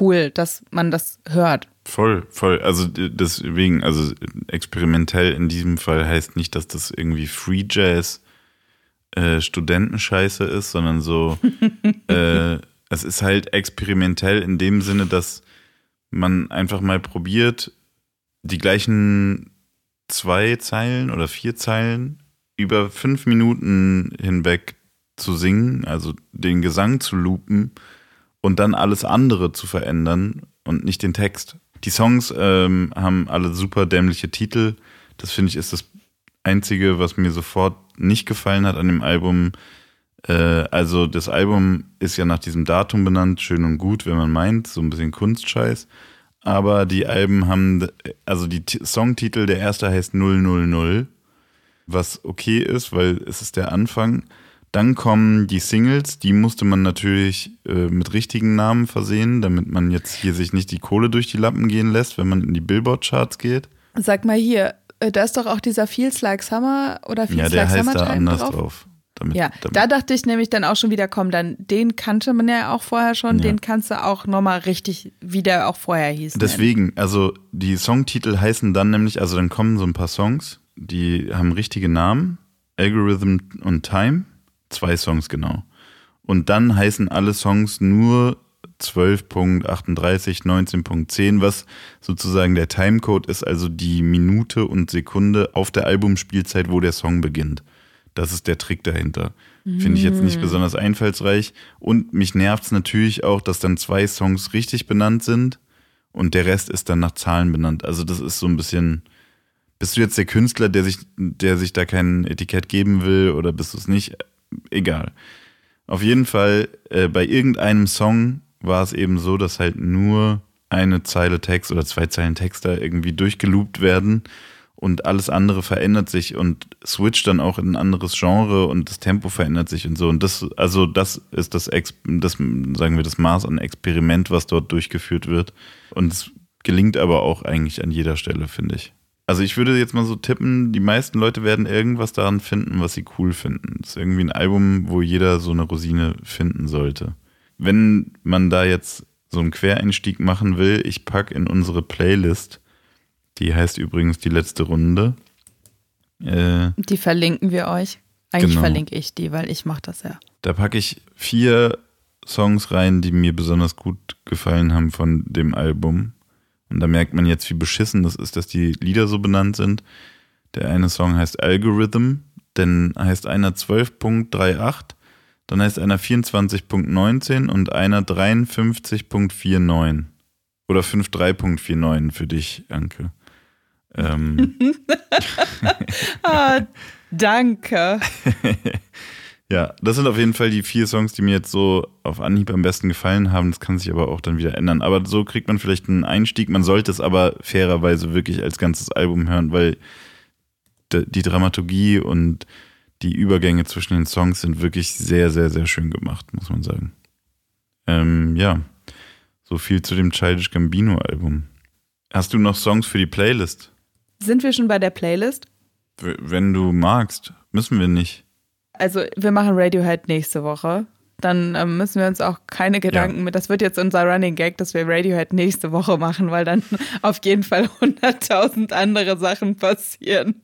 cool, dass man das hört. Voll, voll. Also deswegen, also experimentell in diesem Fall heißt nicht, dass das irgendwie Free Jazz äh, Studentenscheiße ist, sondern so, äh, es ist halt experimentell in dem Sinne, dass man einfach mal probiert, die gleichen zwei Zeilen oder vier Zeilen über fünf Minuten hinweg zu singen, also den Gesang zu loopen und dann alles andere zu verändern und nicht den Text. Die Songs ähm, haben alle super dämliche Titel. Das finde ich ist das Einzige, was mir sofort nicht gefallen hat an dem Album. Äh, also das Album ist ja nach diesem Datum benannt, schön und gut, wenn man meint, so ein bisschen Kunstscheiß. Aber die Alben haben, also die Songtitel, der erste heißt 000 was okay ist, weil es ist der Anfang. Dann kommen die Singles, die musste man natürlich äh, mit richtigen Namen versehen, damit man jetzt hier sich nicht die Kohle durch die Lappen gehen lässt, wenn man in die Billboard-Charts geht. Sag mal hier, äh, da ist doch auch dieser Feels Like Summer oder Feels ja, der Like heißt Summer da anders drauf. drauf. Damit, ja, damit. da dachte ich nämlich dann auch schon wieder, komm, dann den kannte man ja auch vorher schon, ja. den kannst du auch nochmal richtig, wie der auch vorher hieß. Deswegen, nennen. also die Songtitel heißen dann nämlich, also dann kommen so ein paar Songs die haben richtige Namen, Algorithm und Time, zwei Songs genau. Und dann heißen alle Songs nur 12.38, 19.10, was sozusagen der Timecode ist, also die Minute und Sekunde auf der Albumspielzeit, wo der Song beginnt. Das ist der Trick dahinter. Finde ich jetzt nicht mm. besonders einfallsreich. Und mich nervt es natürlich auch, dass dann zwei Songs richtig benannt sind und der Rest ist dann nach Zahlen benannt. Also das ist so ein bisschen, bist du jetzt der Künstler, der sich, der sich da kein Etikett geben will oder bist du es nicht? Egal. Auf jeden Fall, äh, bei irgendeinem Song war es eben so, dass halt nur eine Zeile Text oder zwei Zeilen Text da irgendwie durchgeloopt werden und alles andere verändert sich und switcht dann auch in ein anderes Genre und das Tempo verändert sich und so. Und das, also das ist das, das sagen wir, das Maß an Experiment, was dort durchgeführt wird. Und es gelingt aber auch eigentlich an jeder Stelle, finde ich. Also ich würde jetzt mal so tippen, die meisten Leute werden irgendwas daran finden, was sie cool finden. Das ist irgendwie ein Album, wo jeder so eine Rosine finden sollte. Wenn man da jetzt so einen Quereinstieg machen will, ich packe in unsere Playlist, die heißt übrigens die letzte Runde. Äh, die verlinken wir euch. Eigentlich genau. verlinke ich die, weil ich mache das ja. Da packe ich vier Songs rein, die mir besonders gut gefallen haben von dem Album. Und da merkt man jetzt, wie beschissen das ist, dass die Lieder so benannt sind. Der eine Song heißt Algorithm, dann heißt einer 12.38, dann heißt einer 24.19 und einer 53.49. Oder 53.49 für dich, Anke. Ähm. ah, danke. Ja, das sind auf jeden Fall die vier Songs, die mir jetzt so auf Anhieb am besten gefallen haben. Das kann sich aber auch dann wieder ändern. Aber so kriegt man vielleicht einen Einstieg. Man sollte es aber fairerweise wirklich als ganzes Album hören, weil die Dramaturgie und die Übergänge zwischen den Songs sind wirklich sehr, sehr, sehr schön gemacht, muss man sagen. Ähm, ja, so viel zu dem Childish Gambino Album. Hast du noch Songs für die Playlist? Sind wir schon bei der Playlist? Wenn du magst. Müssen wir nicht. Also wir machen Radiohead nächste Woche. Dann ähm, müssen wir uns auch keine Gedanken Ja. mit. Das wird jetzt unser Running Gag, dass wir Radiohead nächste Woche machen, weil dann auf jeden Fall 100.000 andere Sachen passieren.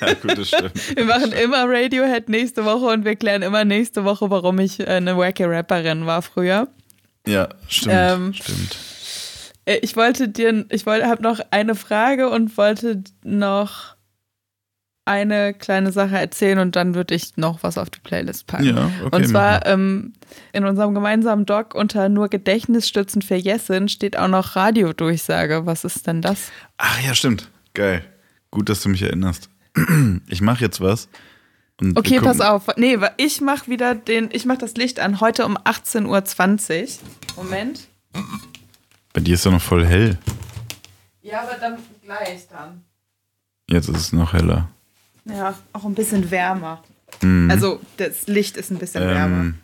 Ja, gut, das stimmt. Wir machen immer Radiohead nächste Woche und wir klären immer nächste Woche, warum ich äh, eine wacky Rapperin war früher. Ja, stimmt. Ähm, stimmt. Äh, Ich wollte dir, ich wollte, habe noch eine Frage und wollte noch eine kleine Sache erzählen und dann würde ich noch was auf die Playlist packen. Ja, okay. und zwar ähm, in unserem gemeinsamen Doc unter nur Gedächtnisstützen für Jessin steht auch noch Radiodurchsage. Was ist denn das? Ach ja, stimmt. Geil. Gut, dass du mich erinnerst. Ich mache jetzt was. Okay, pass auf. Nee, ich mache wieder den, ich mache das Licht an heute um 18.20 Uhr. Moment. Bei dir ist ja noch voll hell. Ja, aber dann gleich dann. Jetzt ist es noch heller. Ja, auch ein bisschen wärmer. Mhm. Also das Licht ist ein bisschen wärmer. ähm,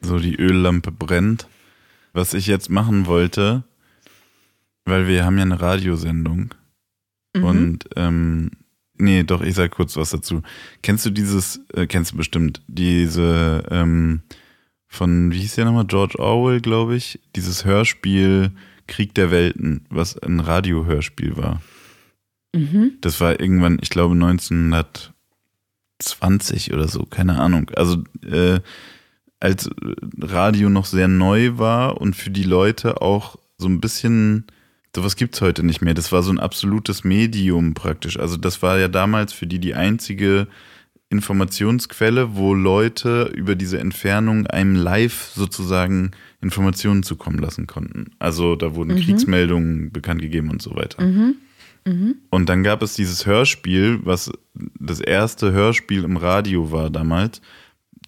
so die Öllampe brennt. Was ich jetzt machen wollte, weil wir haben ja eine Radiosendung Mhm. und ähm, nee, doch, ich sag kurz was dazu. Kennst du dieses, äh, kennst du bestimmt, diese ähm, von, wie hieß der nochmal, George Orwell, glaube ich, dieses Hörspiel Krieg der Welten, was ein Radiohörspiel war. Mhm. Das war irgendwann, ich glaube 1920 oder so, keine Ahnung. Also äh, als Radio noch sehr neu war und für die Leute auch so ein bisschen, sowas gibt's heute nicht mehr. Das war so ein absolutes Medium praktisch. Also das war ja damals für die die einzige Informationsquelle, wo Leute über diese Entfernung einem live sozusagen Informationen zukommen lassen konnten. Also da wurden Kriegsmeldungen bekannt gegeben und so weiter. Und dann gab es dieses Hörspiel, was das erste Hörspiel im Radio war damals,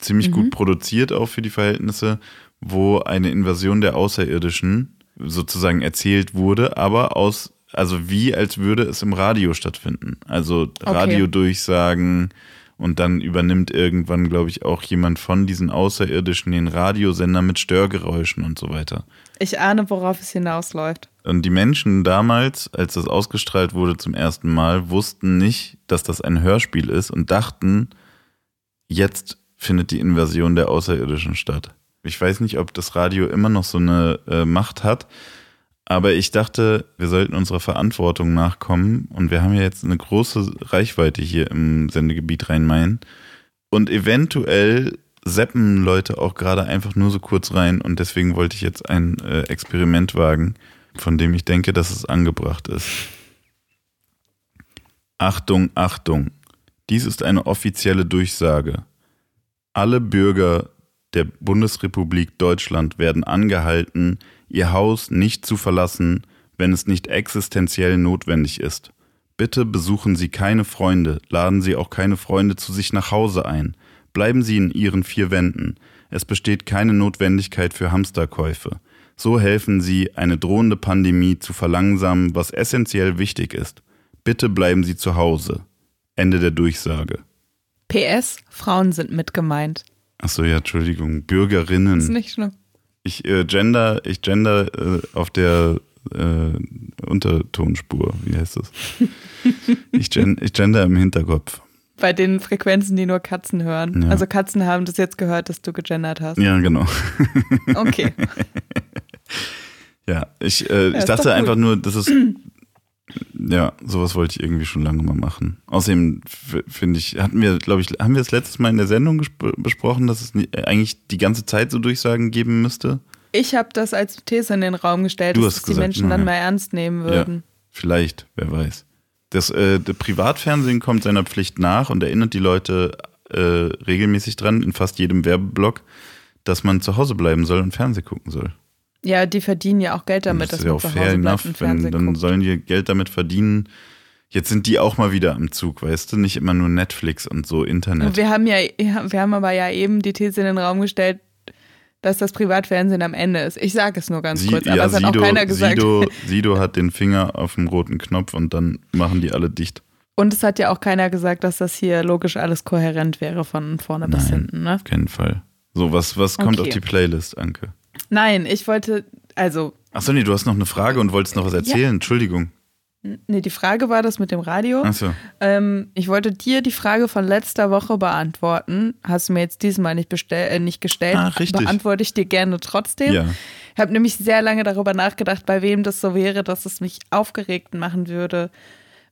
ziemlich gut produziert auch für die Verhältnisse, wo eine Invasion der Außerirdischen sozusagen erzählt wurde, aber aus, also wie als würde es im Radio stattfinden. Also Radiodurchsagen und dann übernimmt irgendwann, glaube ich, auch jemand von diesen Außerirdischen den Radiosender mit Störgeräuschen und so weiter. Ich ahne, worauf es hinausläuft. Und die Menschen damals, als das ausgestrahlt wurde zum ersten Mal, wussten nicht, dass das ein Hörspiel ist und dachten, jetzt findet die Invasion der Außerirdischen statt. Ich weiß nicht, ob das Radio immer noch so eine äh, Macht hat, aber ich dachte, wir sollten unserer Verantwortung nachkommen und wir haben ja jetzt eine große Reichweite hier im Sendegebiet Rhein-Main und eventuell seppen Leute auch gerade einfach nur so kurz rein und deswegen wollte ich jetzt ein äh, Experiment wagen, von dem ich denke, dass es angebracht ist. Achtung, Achtung. Dies ist eine offizielle Durchsage. Alle Bürger der Bundesrepublik Deutschland werden angehalten, ihr Haus nicht zu verlassen, wenn es nicht existenziell notwendig ist. Bitte besuchen Sie keine Freunde, laden Sie auch keine Freunde zu sich nach Hause ein. Bleiben Sie in Ihren vier Wänden. Es besteht keine Notwendigkeit für Hamsterkäufe. So helfen Sie, eine drohende Pandemie zu verlangsamen, was essentiell wichtig ist. Bitte bleiben Sie zu Hause. Ende der Durchsage. PS, Frauen sind mit gemeint. Achso, ja, Entschuldigung. Bürgerinnen. Ist nicht schlimm. Ich äh, gender, ich gender äh, auf der äh, Untertonspur. Wie heißt das? ich, gen, ich gender im Hinterkopf. Bei den Frequenzen, die nur Katzen hören. Ja. Also Katzen haben das jetzt gehört, dass du gegendert hast. Ja, genau. Okay. Ja, ich, äh, ich ist dachte einfach nur, das ist. Ja, sowas wollte ich irgendwie schon lange mal machen. Außerdem finde ich, hatten wir, glaube ich, haben wir das letztes Mal in der Sendung besprochen, dass es äh, eigentlich die ganze Zeit so Durchsagen geben müsste? Ich habe das als These in den Raum gestellt, Du dass es die gesagt, Menschen dann ja. mal ernst nehmen würden. Vielleicht, wer weiß. Das äh, der Privatfernsehen kommt seiner Pflicht nach und erinnert die Leute äh, regelmäßig dran, in fast jedem Werbeblock, dass man zu Hause bleiben soll und Fernsehen gucken soll. Ja, die verdienen ja auch Geld damit, das ist ja auch fair enough, wenn, dann guckt. sollen die Geld damit verdienen. Jetzt sind die auch mal wieder am Zug, weißt du? Nicht immer nur Netflix und so Internet. Wir haben ja, wir haben aber ja eben die These in den Raum gestellt, dass das Privatfernsehen am Ende ist. Ich sage es nur ganz Sie, kurz, aber ja, es hat Sido, auch keiner gesagt. Sido, Sido hat den Finger auf dem roten Knopf und dann machen die alle dicht. Und es hat ja auch keiner gesagt, dass das hier logisch alles kohärent wäre von vorne bis Nein. hinten. Ne? Auf keinen Fall. So, was, was kommt Okay. auf die Playlist, Anke? Nein, ich wollte, also Achso, nee, du hast noch eine Frage und wolltest noch was erzählen. Entschuldigung. Nee, die Frage war das mit dem Radio. Ach so. Ähm, ich wollte dir die Frage von letzter Woche beantworten. Hast du mir jetzt diesmal nicht, bestell, äh, nicht gestellt. Ah, richtig. Beantworte ich dir gerne trotzdem. Ja. Ich habe nämlich sehr lange darüber nachgedacht, bei wem das so wäre, dass es mich aufgeregt machen würde,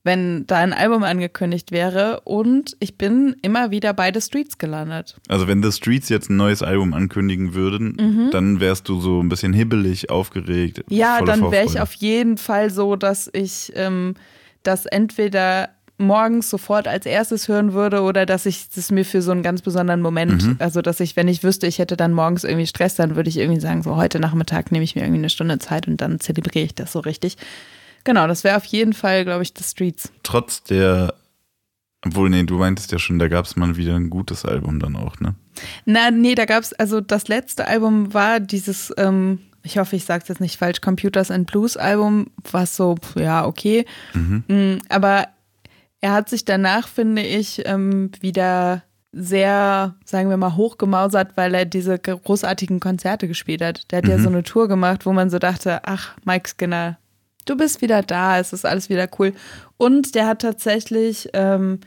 wenn da ein Album angekündigt wäre. Und ich bin immer wieder bei The Streets gelandet. Also wenn The Streets jetzt ein neues Album ankündigen würden, dann wärst du so ein bisschen hibbelig, aufgeregt. Mhm. Ja, dann wäre ich auf jeden Fall so, dass ich ähm, das entweder morgens sofort als erstes hören würde oder dass ich das mir für so einen ganz besonderen Moment, Mhm. also dass ich, wenn ich wüsste, ich hätte dann morgens irgendwie Stress, dann würde ich irgendwie sagen, so heute Nachmittag nehme ich mir irgendwie eine Stunde Zeit und dann zelebriere ich das so richtig. Genau, das wäre auf jeden Fall, glaube ich, The Streets. Trotz der, obwohl, nee, du meintest ja schon, da gab es mal wieder ein gutes Album dann auch, ne? Na, nee, da gab es, also das letzte Album war dieses, ähm, ich hoffe, ich sage es jetzt nicht falsch, Computers and Blues Album, was so, ja, okay. Mm, Aber er hat sich danach, finde ich, ähm, wieder sehr, sagen wir mal, hochgemausert, weil er diese großartigen Konzerte gespielt hat. Der hat ja so eine Tour gemacht, wo man so dachte, ach, Mike Skinner, du bist wieder da, es ist alles wieder cool. Und der hat tatsächlich ähm,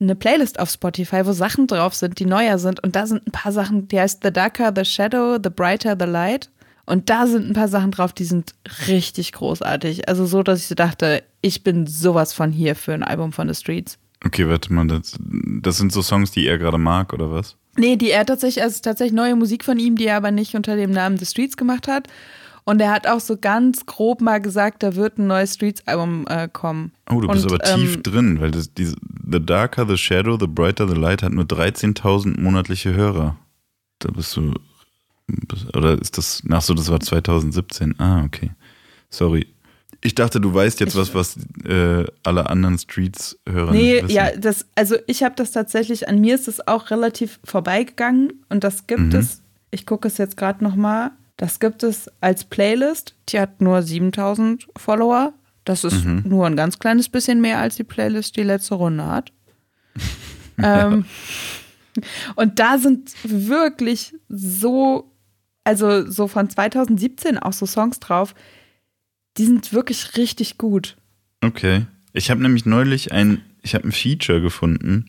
eine Playlist auf Spotify, wo Sachen drauf sind, die neuer sind. Und da sind ein paar Sachen, die heißt The Darker, The Shadow, The Brighter, The Light. Und da sind ein paar Sachen drauf, die sind richtig großartig. Also so, dass ich so dachte, ich bin sowas von hier für ein Album von The Streets. Okay, warte mal, das, das sind so Songs, die er gerade mag, oder was? Nee, die er tatsächlich, also tatsächlich neue Musik von ihm, die er aber nicht unter dem Namen The Streets gemacht hat. Und er hat auch so ganz grob mal gesagt, da wird ein neues Streets-Album äh, kommen. Oh, du bist Und, aber tief ähm, drin, weil das, diese, The Darker, The Shadow, The Brighter, The Light hat nur 13.000 monatliche Hörer. Da bist du, bist- oder ist das, ach so, das war 2017. Ah, okay. Sorry. Ich dachte, du weißt jetzt Ich- was, was äh, alle anderen Streets-Hörer Nee, nicht wissen. ja, das, also ich habe das tatsächlich, an mir ist es auch relativ vorbeigegangen und das gibt Mhm. es, ich gucke es jetzt gerade nochmal, das gibt es als Playlist, die hat nur 7000 Follower. Das ist Mhm. nur ein ganz kleines bisschen mehr als die Playlist, die letzte Runde hat. ähm, und da sind wirklich so, also so von 2017 auch so Songs drauf, die sind wirklich richtig gut. Okay. Ich habe nämlich neulich ein, ich habe ein Feature gefunden.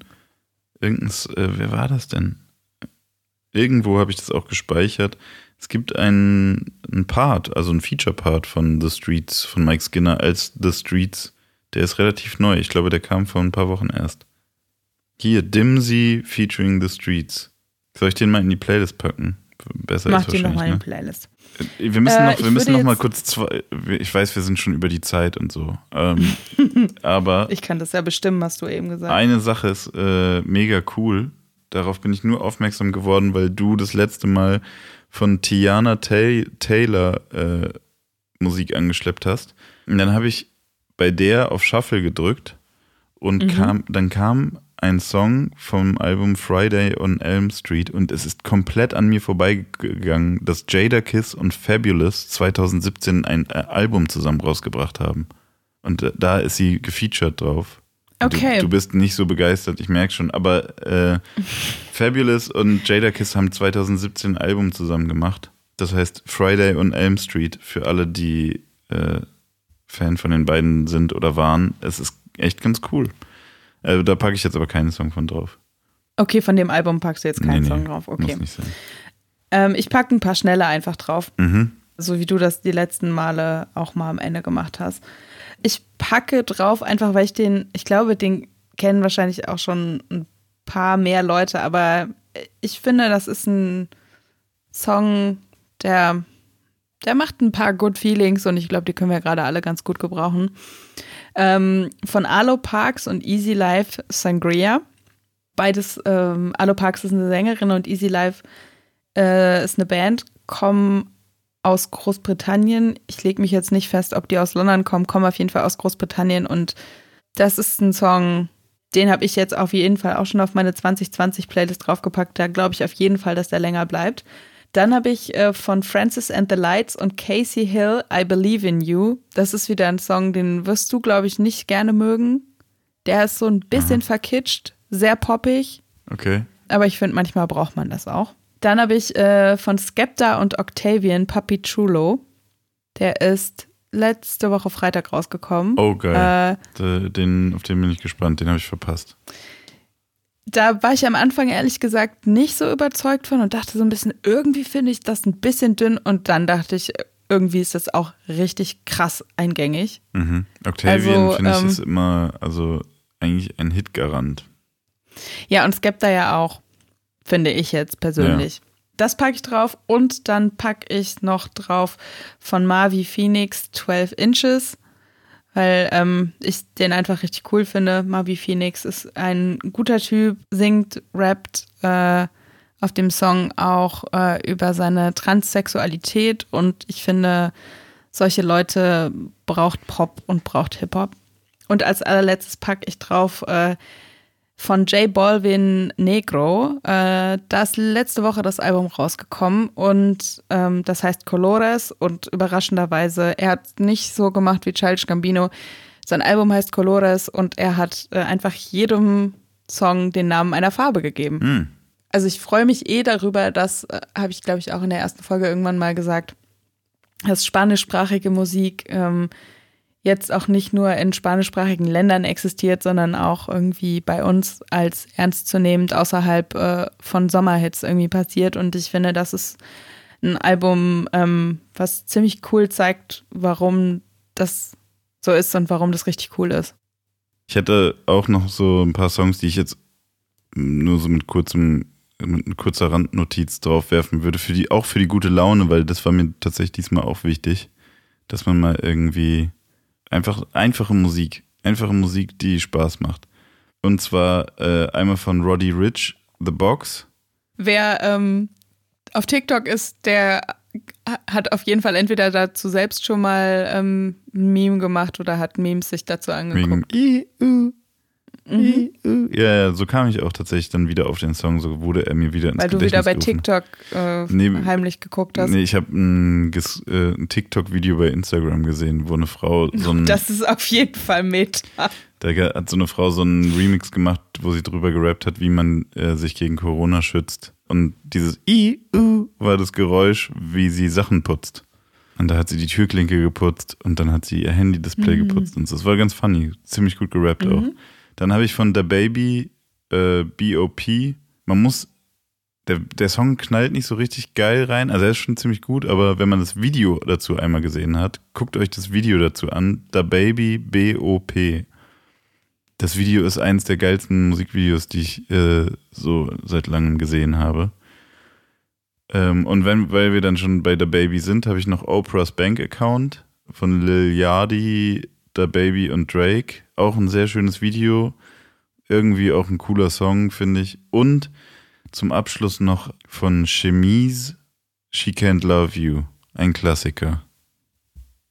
Irgendein, S- äh, wer war das denn? Irgendwo habe ich das auch gespeichert. Es gibt einen, einen Part, also einen Feature-Part von The Streets, von Mike Skinner als The Streets. Der ist relativ neu. Ich glaube, der kam vor ein paar Wochen erst. Hier, Dimsy featuring The Streets. Soll ich den mal in die Playlist packen? Besser Mach ist die nochmal in wahrscheinlich, die Playlist. ne? Wir müssen Äh, noch, wir müssen noch mal kurz zwei, ich weiß, wir sind schon über die Zeit und so. Ähm, aber Ich kann das ja bestimmen, hast du eben gesagt. eine Sache ist äh, mega cool. Darauf bin ich nur aufmerksam geworden, weil du das letzte Mal von Tiana Tay Taylor äh, Musik angeschleppt hast. Und dann habe ich bei der auf Shuffle gedrückt und kam, dann kam ein Song vom Album Friday on Elm Street und es ist komplett an mir vorbeigegangen, dass Jada Kiss und Fabulous 2017 ein äh, Album zusammen rausgebracht haben. Und äh, da ist sie gefeatured drauf. Okay. Du, du bist nicht so begeistert, ich merke schon. Aber äh, Fabulous und Jada Kiss haben 2017 ein Album zusammen gemacht. Das heißt Friday on Elm Street für alle, die äh, Fan von den beiden sind oder waren. Es ist echt ganz cool. Also da packe ich jetzt aber keinen Song von drauf. Okay, von dem Album packst du jetzt keinen Nee, nee, Song drauf. Okay. Muss nicht sein. Ähm, ich packe ein paar schnelle einfach drauf. Mhm. So wie du das die letzten Male auch mal am Ende gemacht hast. Ich packe drauf, einfach weil ich den, ich glaube, den kennen wahrscheinlich auch schon ein paar mehr Leute, aber ich finde, das ist ein Song, der, der macht ein paar Good Feelings und ich glaube, die können wir gerade alle ganz gut gebrauchen. Ähm, von Alo Parks und Easy Life Sangria. Beides, ähm, Alo Parks ist eine Sängerin und Easy Life äh, ist eine Band, kommen aus Großbritannien. Ich lege mich jetzt nicht fest, ob die aus London kommen, kommen auf jeden Fall aus Großbritannien und das ist ein Song, den habe ich jetzt auf jeden Fall auch schon auf meine 2020-Playlist draufgepackt. Da glaube ich auf jeden Fall, dass der länger bleibt. Dann habe ich äh, von Francis and the Lights und Casey Hill I Believe in You. Das ist wieder ein Song, den wirst du, glaube ich, nicht gerne mögen. Der ist so ein bisschen verkitscht, sehr poppig, Okay. aber ich finde, manchmal braucht man das auch. Dann habe ich äh, von Skepta und Octavian Papi Chulo. Der ist letzte Woche Freitag rausgekommen. Oh, geil. Äh, den, auf den bin ich gespannt, den habe ich verpasst. Da war ich am Anfang ehrlich gesagt nicht so überzeugt von und dachte so ein bisschen, irgendwie finde ich das ein bisschen dünn und dann dachte ich, irgendwie ist das auch richtig krass eingängig. Mhm. Octavian also, finde ich ähm, ist immer, also eigentlich ein Hitgarant. Ja, und Skepta ja auch, finde ich jetzt persönlich. Ja. Das packe ich drauf und dann packe ich noch drauf von Marvi Phoenix 12 Inches, weil ähm, ich den einfach richtig cool finde. Marvi Phoenix ist ein guter Typ, singt, rappt äh, auf dem Song auch äh, über seine Transsexualität und ich finde, solche Leute braucht Pop und braucht Hip-Hop. Und als allerletztes packe ich drauf äh, von J Balvin Negro. Äh, da ist letzte Woche das Album rausgekommen und ähm, das heißt Colores und überraschenderweise, er hat nicht so gemacht wie Childish Gambino. Sein Album heißt Colores und er hat äh, einfach jedem Song den Namen einer Farbe gegeben. Mm. Also ich freue mich eh darüber, das äh, habe ich glaube ich auch in der ersten Folge irgendwann mal gesagt, dass spanischsprachige Musik ähm, jetzt auch nicht nur in spanischsprachigen Ländern existiert, sondern auch irgendwie bei uns als ernstzunehmend außerhalb äh, von Sommerhits irgendwie passiert. Und ich finde, das ist ein Album, ähm, was ziemlich cool zeigt, warum das so ist und warum das richtig cool ist. Ich hätte auch noch so ein paar Songs, die ich jetzt nur so mit kurzem mit kurzer Randnotiz drauf werfen würde, für die, auch für die gute Laune, weil das war mir tatsächlich diesmal auch wichtig, dass man mal irgendwie Einfach einfache Musik. Einfache Musik, die Spaß macht. Und zwar äh, einmal von Roddy Rich, The Box. Wer ähm, auf TikTok ist, der hat auf jeden Fall entweder dazu selbst schon mal ähm, ein Meme gemacht oder hat Memes sich dazu angeguckt. I, uh, Mhm. Ja, so kam ich auch tatsächlich dann wieder auf den Song, so wurde er mir wieder ins Weil Gedächtnis du wieder bei gerufen. TikTok äh, nee, heimlich geguckt hast. Nee, ich habe ein, äh, ein TikTok-Video bei Instagram gesehen, wo eine Frau so ein... Das ist auf jeden Fall Meta. Da hat so eine Frau so einen Remix gemacht, wo sie drüber gerappt hat, wie man äh, sich gegen Corona schützt. Und dieses I, U war das Geräusch, wie sie Sachen putzt. Und da hat sie die Türklinke geputzt und dann hat sie ihr Handy-Display mhm. geputzt. Und das war ganz funny. Ziemlich gut gerappt mhm. auch. Dann habe ich von The Baby äh, BOP. Man muss, der, der Song knallt nicht so richtig geil rein. Also er ist schon ziemlich gut, aber wenn man das Video dazu einmal gesehen hat, guckt euch das Video dazu an. The Baby BOP. Das Video ist eins der geilsten Musikvideos, die ich äh, so seit langem gesehen habe. Ähm, und wenn, weil wir dann schon bei The Baby sind, habe ich noch Oprah's Bank Account von Lil Yachty, The Baby und Drake. Auch ein sehr schönes Video. Irgendwie auch ein cooler Song, finde ich. Und zum Abschluss noch von Chemise, She Can't Love You. Ein Klassiker.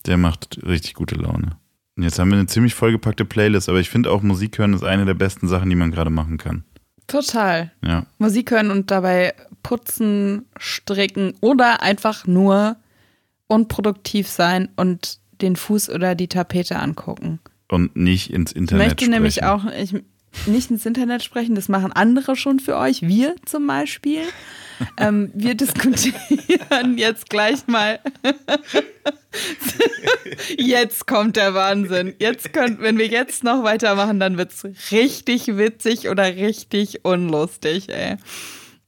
Der macht richtig gute Laune. Und jetzt haben wir eine ziemlich vollgepackte Playlist, aber ich finde auch Musik hören ist eine der besten Sachen, die man gerade machen kann. Total. Ja. Musik hören und dabei putzen, stricken oder einfach nur unproduktiv sein und den Fuß oder die Tapete angucken. Und nicht ins Internet Ich möchte sprechen. nämlich auch ich, nicht ins Internet sprechen, das machen andere schon für euch, wir zum Beispiel. ähm, wir diskutieren jetzt gleich mal. jetzt kommt der Wahnsinn. Jetzt könnt, wenn wir jetzt noch weitermachen, dann wird es richtig witzig oder richtig unlustig, ey.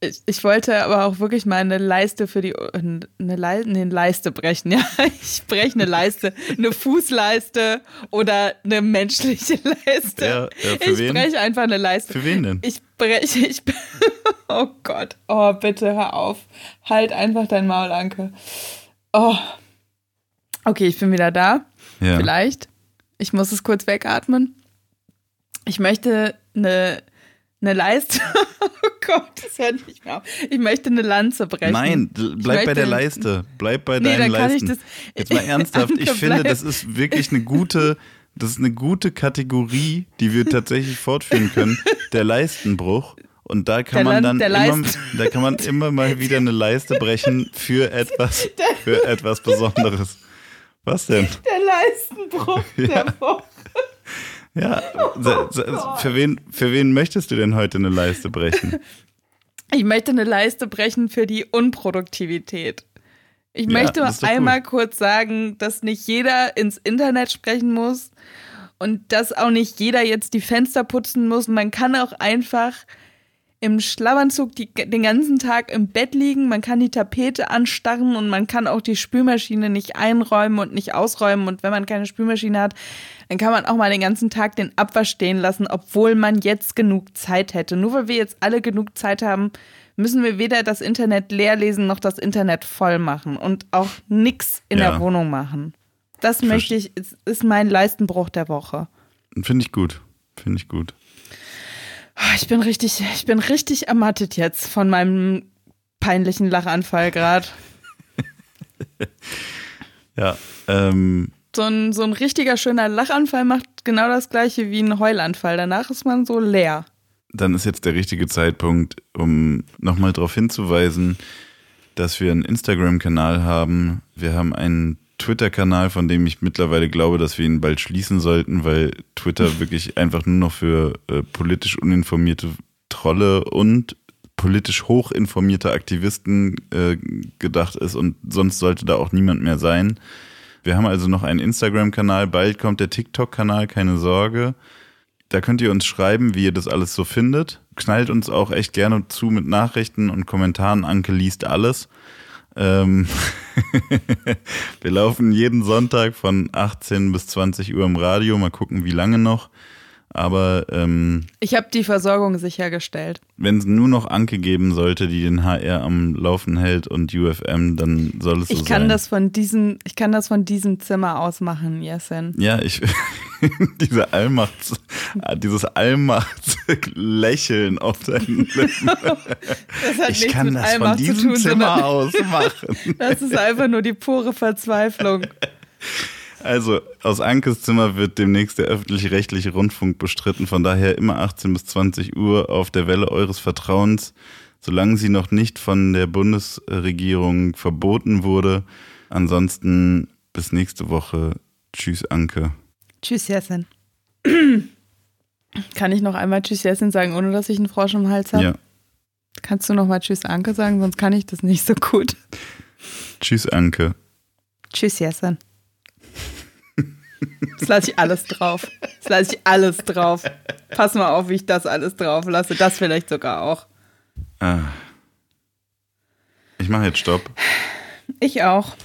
Ich, ich, wollte aber auch wirklich mal eine Leiste für die eine, Leiste, eine Leiste brechen, ja. Ich breche eine Leiste, eine Fußleiste oder eine menschliche Leiste. Ja, ja, ich breche einfach eine Leiste. Für wen denn? Ich breche, ich Oh Gott. Oh, bitte hör auf. Halt einfach dein Maul, Anke. Oh. Okay, ich bin wieder da. Ja. Vielleicht. Ich muss es kurz wegatmen. Ich möchte eine eine Leiste. oh Gott, das hört nicht mehr auf. Ich möchte eine Lanze brechen. Nein, bleib bei der Leiste. Bleib bei nee, deinen Leisten. Das, Jetzt mal ernsthaft, ich finde, das ist wirklich eine gute, das ist eine gute Kategorie, die wir tatsächlich fortführen können. Der Leistenbruch. Und da kann der man dann immer, da kann man immer mal wieder eine Leiste brechen für etwas, für etwas Besonderes. Was denn? Der Leistenbruch der Woche. Ja, oh für, wen, für wen möchtest du denn heute eine Leiste brechen? Ich möchte eine Leiste brechen für die Unproduktivität. Ich möchte einmal gut. kurz sagen, dass nicht jeder ins Internet sprechen muss und dass auch nicht jeder jetzt die Fenster putzen muss. Man kann auch einfach im Schlafanzug die, den ganzen Tag im Bett liegen, man kann die Tapete anstarren und man kann auch die Spülmaschine nicht einräumen und nicht ausräumen. Und wenn man keine Spülmaschine hat, dann kann man auch mal den ganzen Tag den Abwasch stehen lassen, obwohl man jetzt genug Zeit hätte. Nur weil wir jetzt alle genug Zeit haben, müssen wir weder das Internet leer lesen noch das Internet voll machen und auch nichts in Ja. der Wohnung machen. Das möchte ich, ist, ist mein Leistenbruch der Woche. Finde ich gut. Finde ich gut. Ah, Ich bin richtig, ich bin richtig ermattet jetzt von meinem peinlichen Lachanfall gerade. Ja. Ähm, So ein, so ein richtiger schöner Lachanfall macht genau das gleiche wie ein Heulanfall. Danach ist man so leer. dann ist jetzt der richtige Zeitpunkt, um nochmal darauf hinzuweisen, dass wir einen Instagram-Kanal haben. Wir haben einen Twitter-Kanal, von dem ich mittlerweile glaube, dass wir ihn bald schließen sollten, weil Twitter wirklich einfach nur noch für äh, politisch uninformierte Trolle und politisch hochinformierte Aktivisten äh, gedacht ist und sonst sollte da auch niemand mehr sein. Wir haben also noch einen Instagram-Kanal, bald kommt der TikTok-Kanal, keine Sorge. Da könnt ihr uns schreiben, wie ihr das alles so findet. Knallt uns auch echt gerne zu mit Nachrichten und Kommentaren. Anke liest alles. Ähm wir laufen jeden Sonntag von 18 bis 20 Uhr im Radio. Mal gucken, wie lange noch. Aber ähm, Ich habe die Versorgung sichergestellt. wenn es nur noch Anke geben sollte, die den HR am Laufen hält und UFM, dann soll es so Ich kann sein. das von diesem, ich kann das von diesem Zimmer aus machen, Jessen. Ja, ich diese Allmachts, dieses Allmachts-Lächeln auf deinen Lippen. Ich kann das von Allmacht zu diesem tun, Zimmer aus machen. das ist einfach nur die pure Verzweiflung. Also aus Ankes Zimmer wird demnächst der öffentlich-rechtliche Rundfunk bestritten. Von daher immer 18 bis 20 Uhr auf der Welle eures Vertrauens, solange sie noch nicht von der Bundesregierung verboten wurde. Ansonsten bis nächste Woche. Tschüss, Anke. Tschüss, Jessen. Kann ich noch einmal Tschüss, Jessen sagen, ohne dass ich einen Frosch im Hals habe? Ja. Kannst du noch mal Tschüss, Anke sagen, sonst kann ich das nicht so gut. Tschüss, Anke. Tschüss, Jessen. Das lasse ich alles drauf. Das lasse ich alles drauf. Pass mal auf, wie ich das alles drauf lasse. Das vielleicht sogar auch. Ah. Ich mache jetzt Stopp. Ich auch.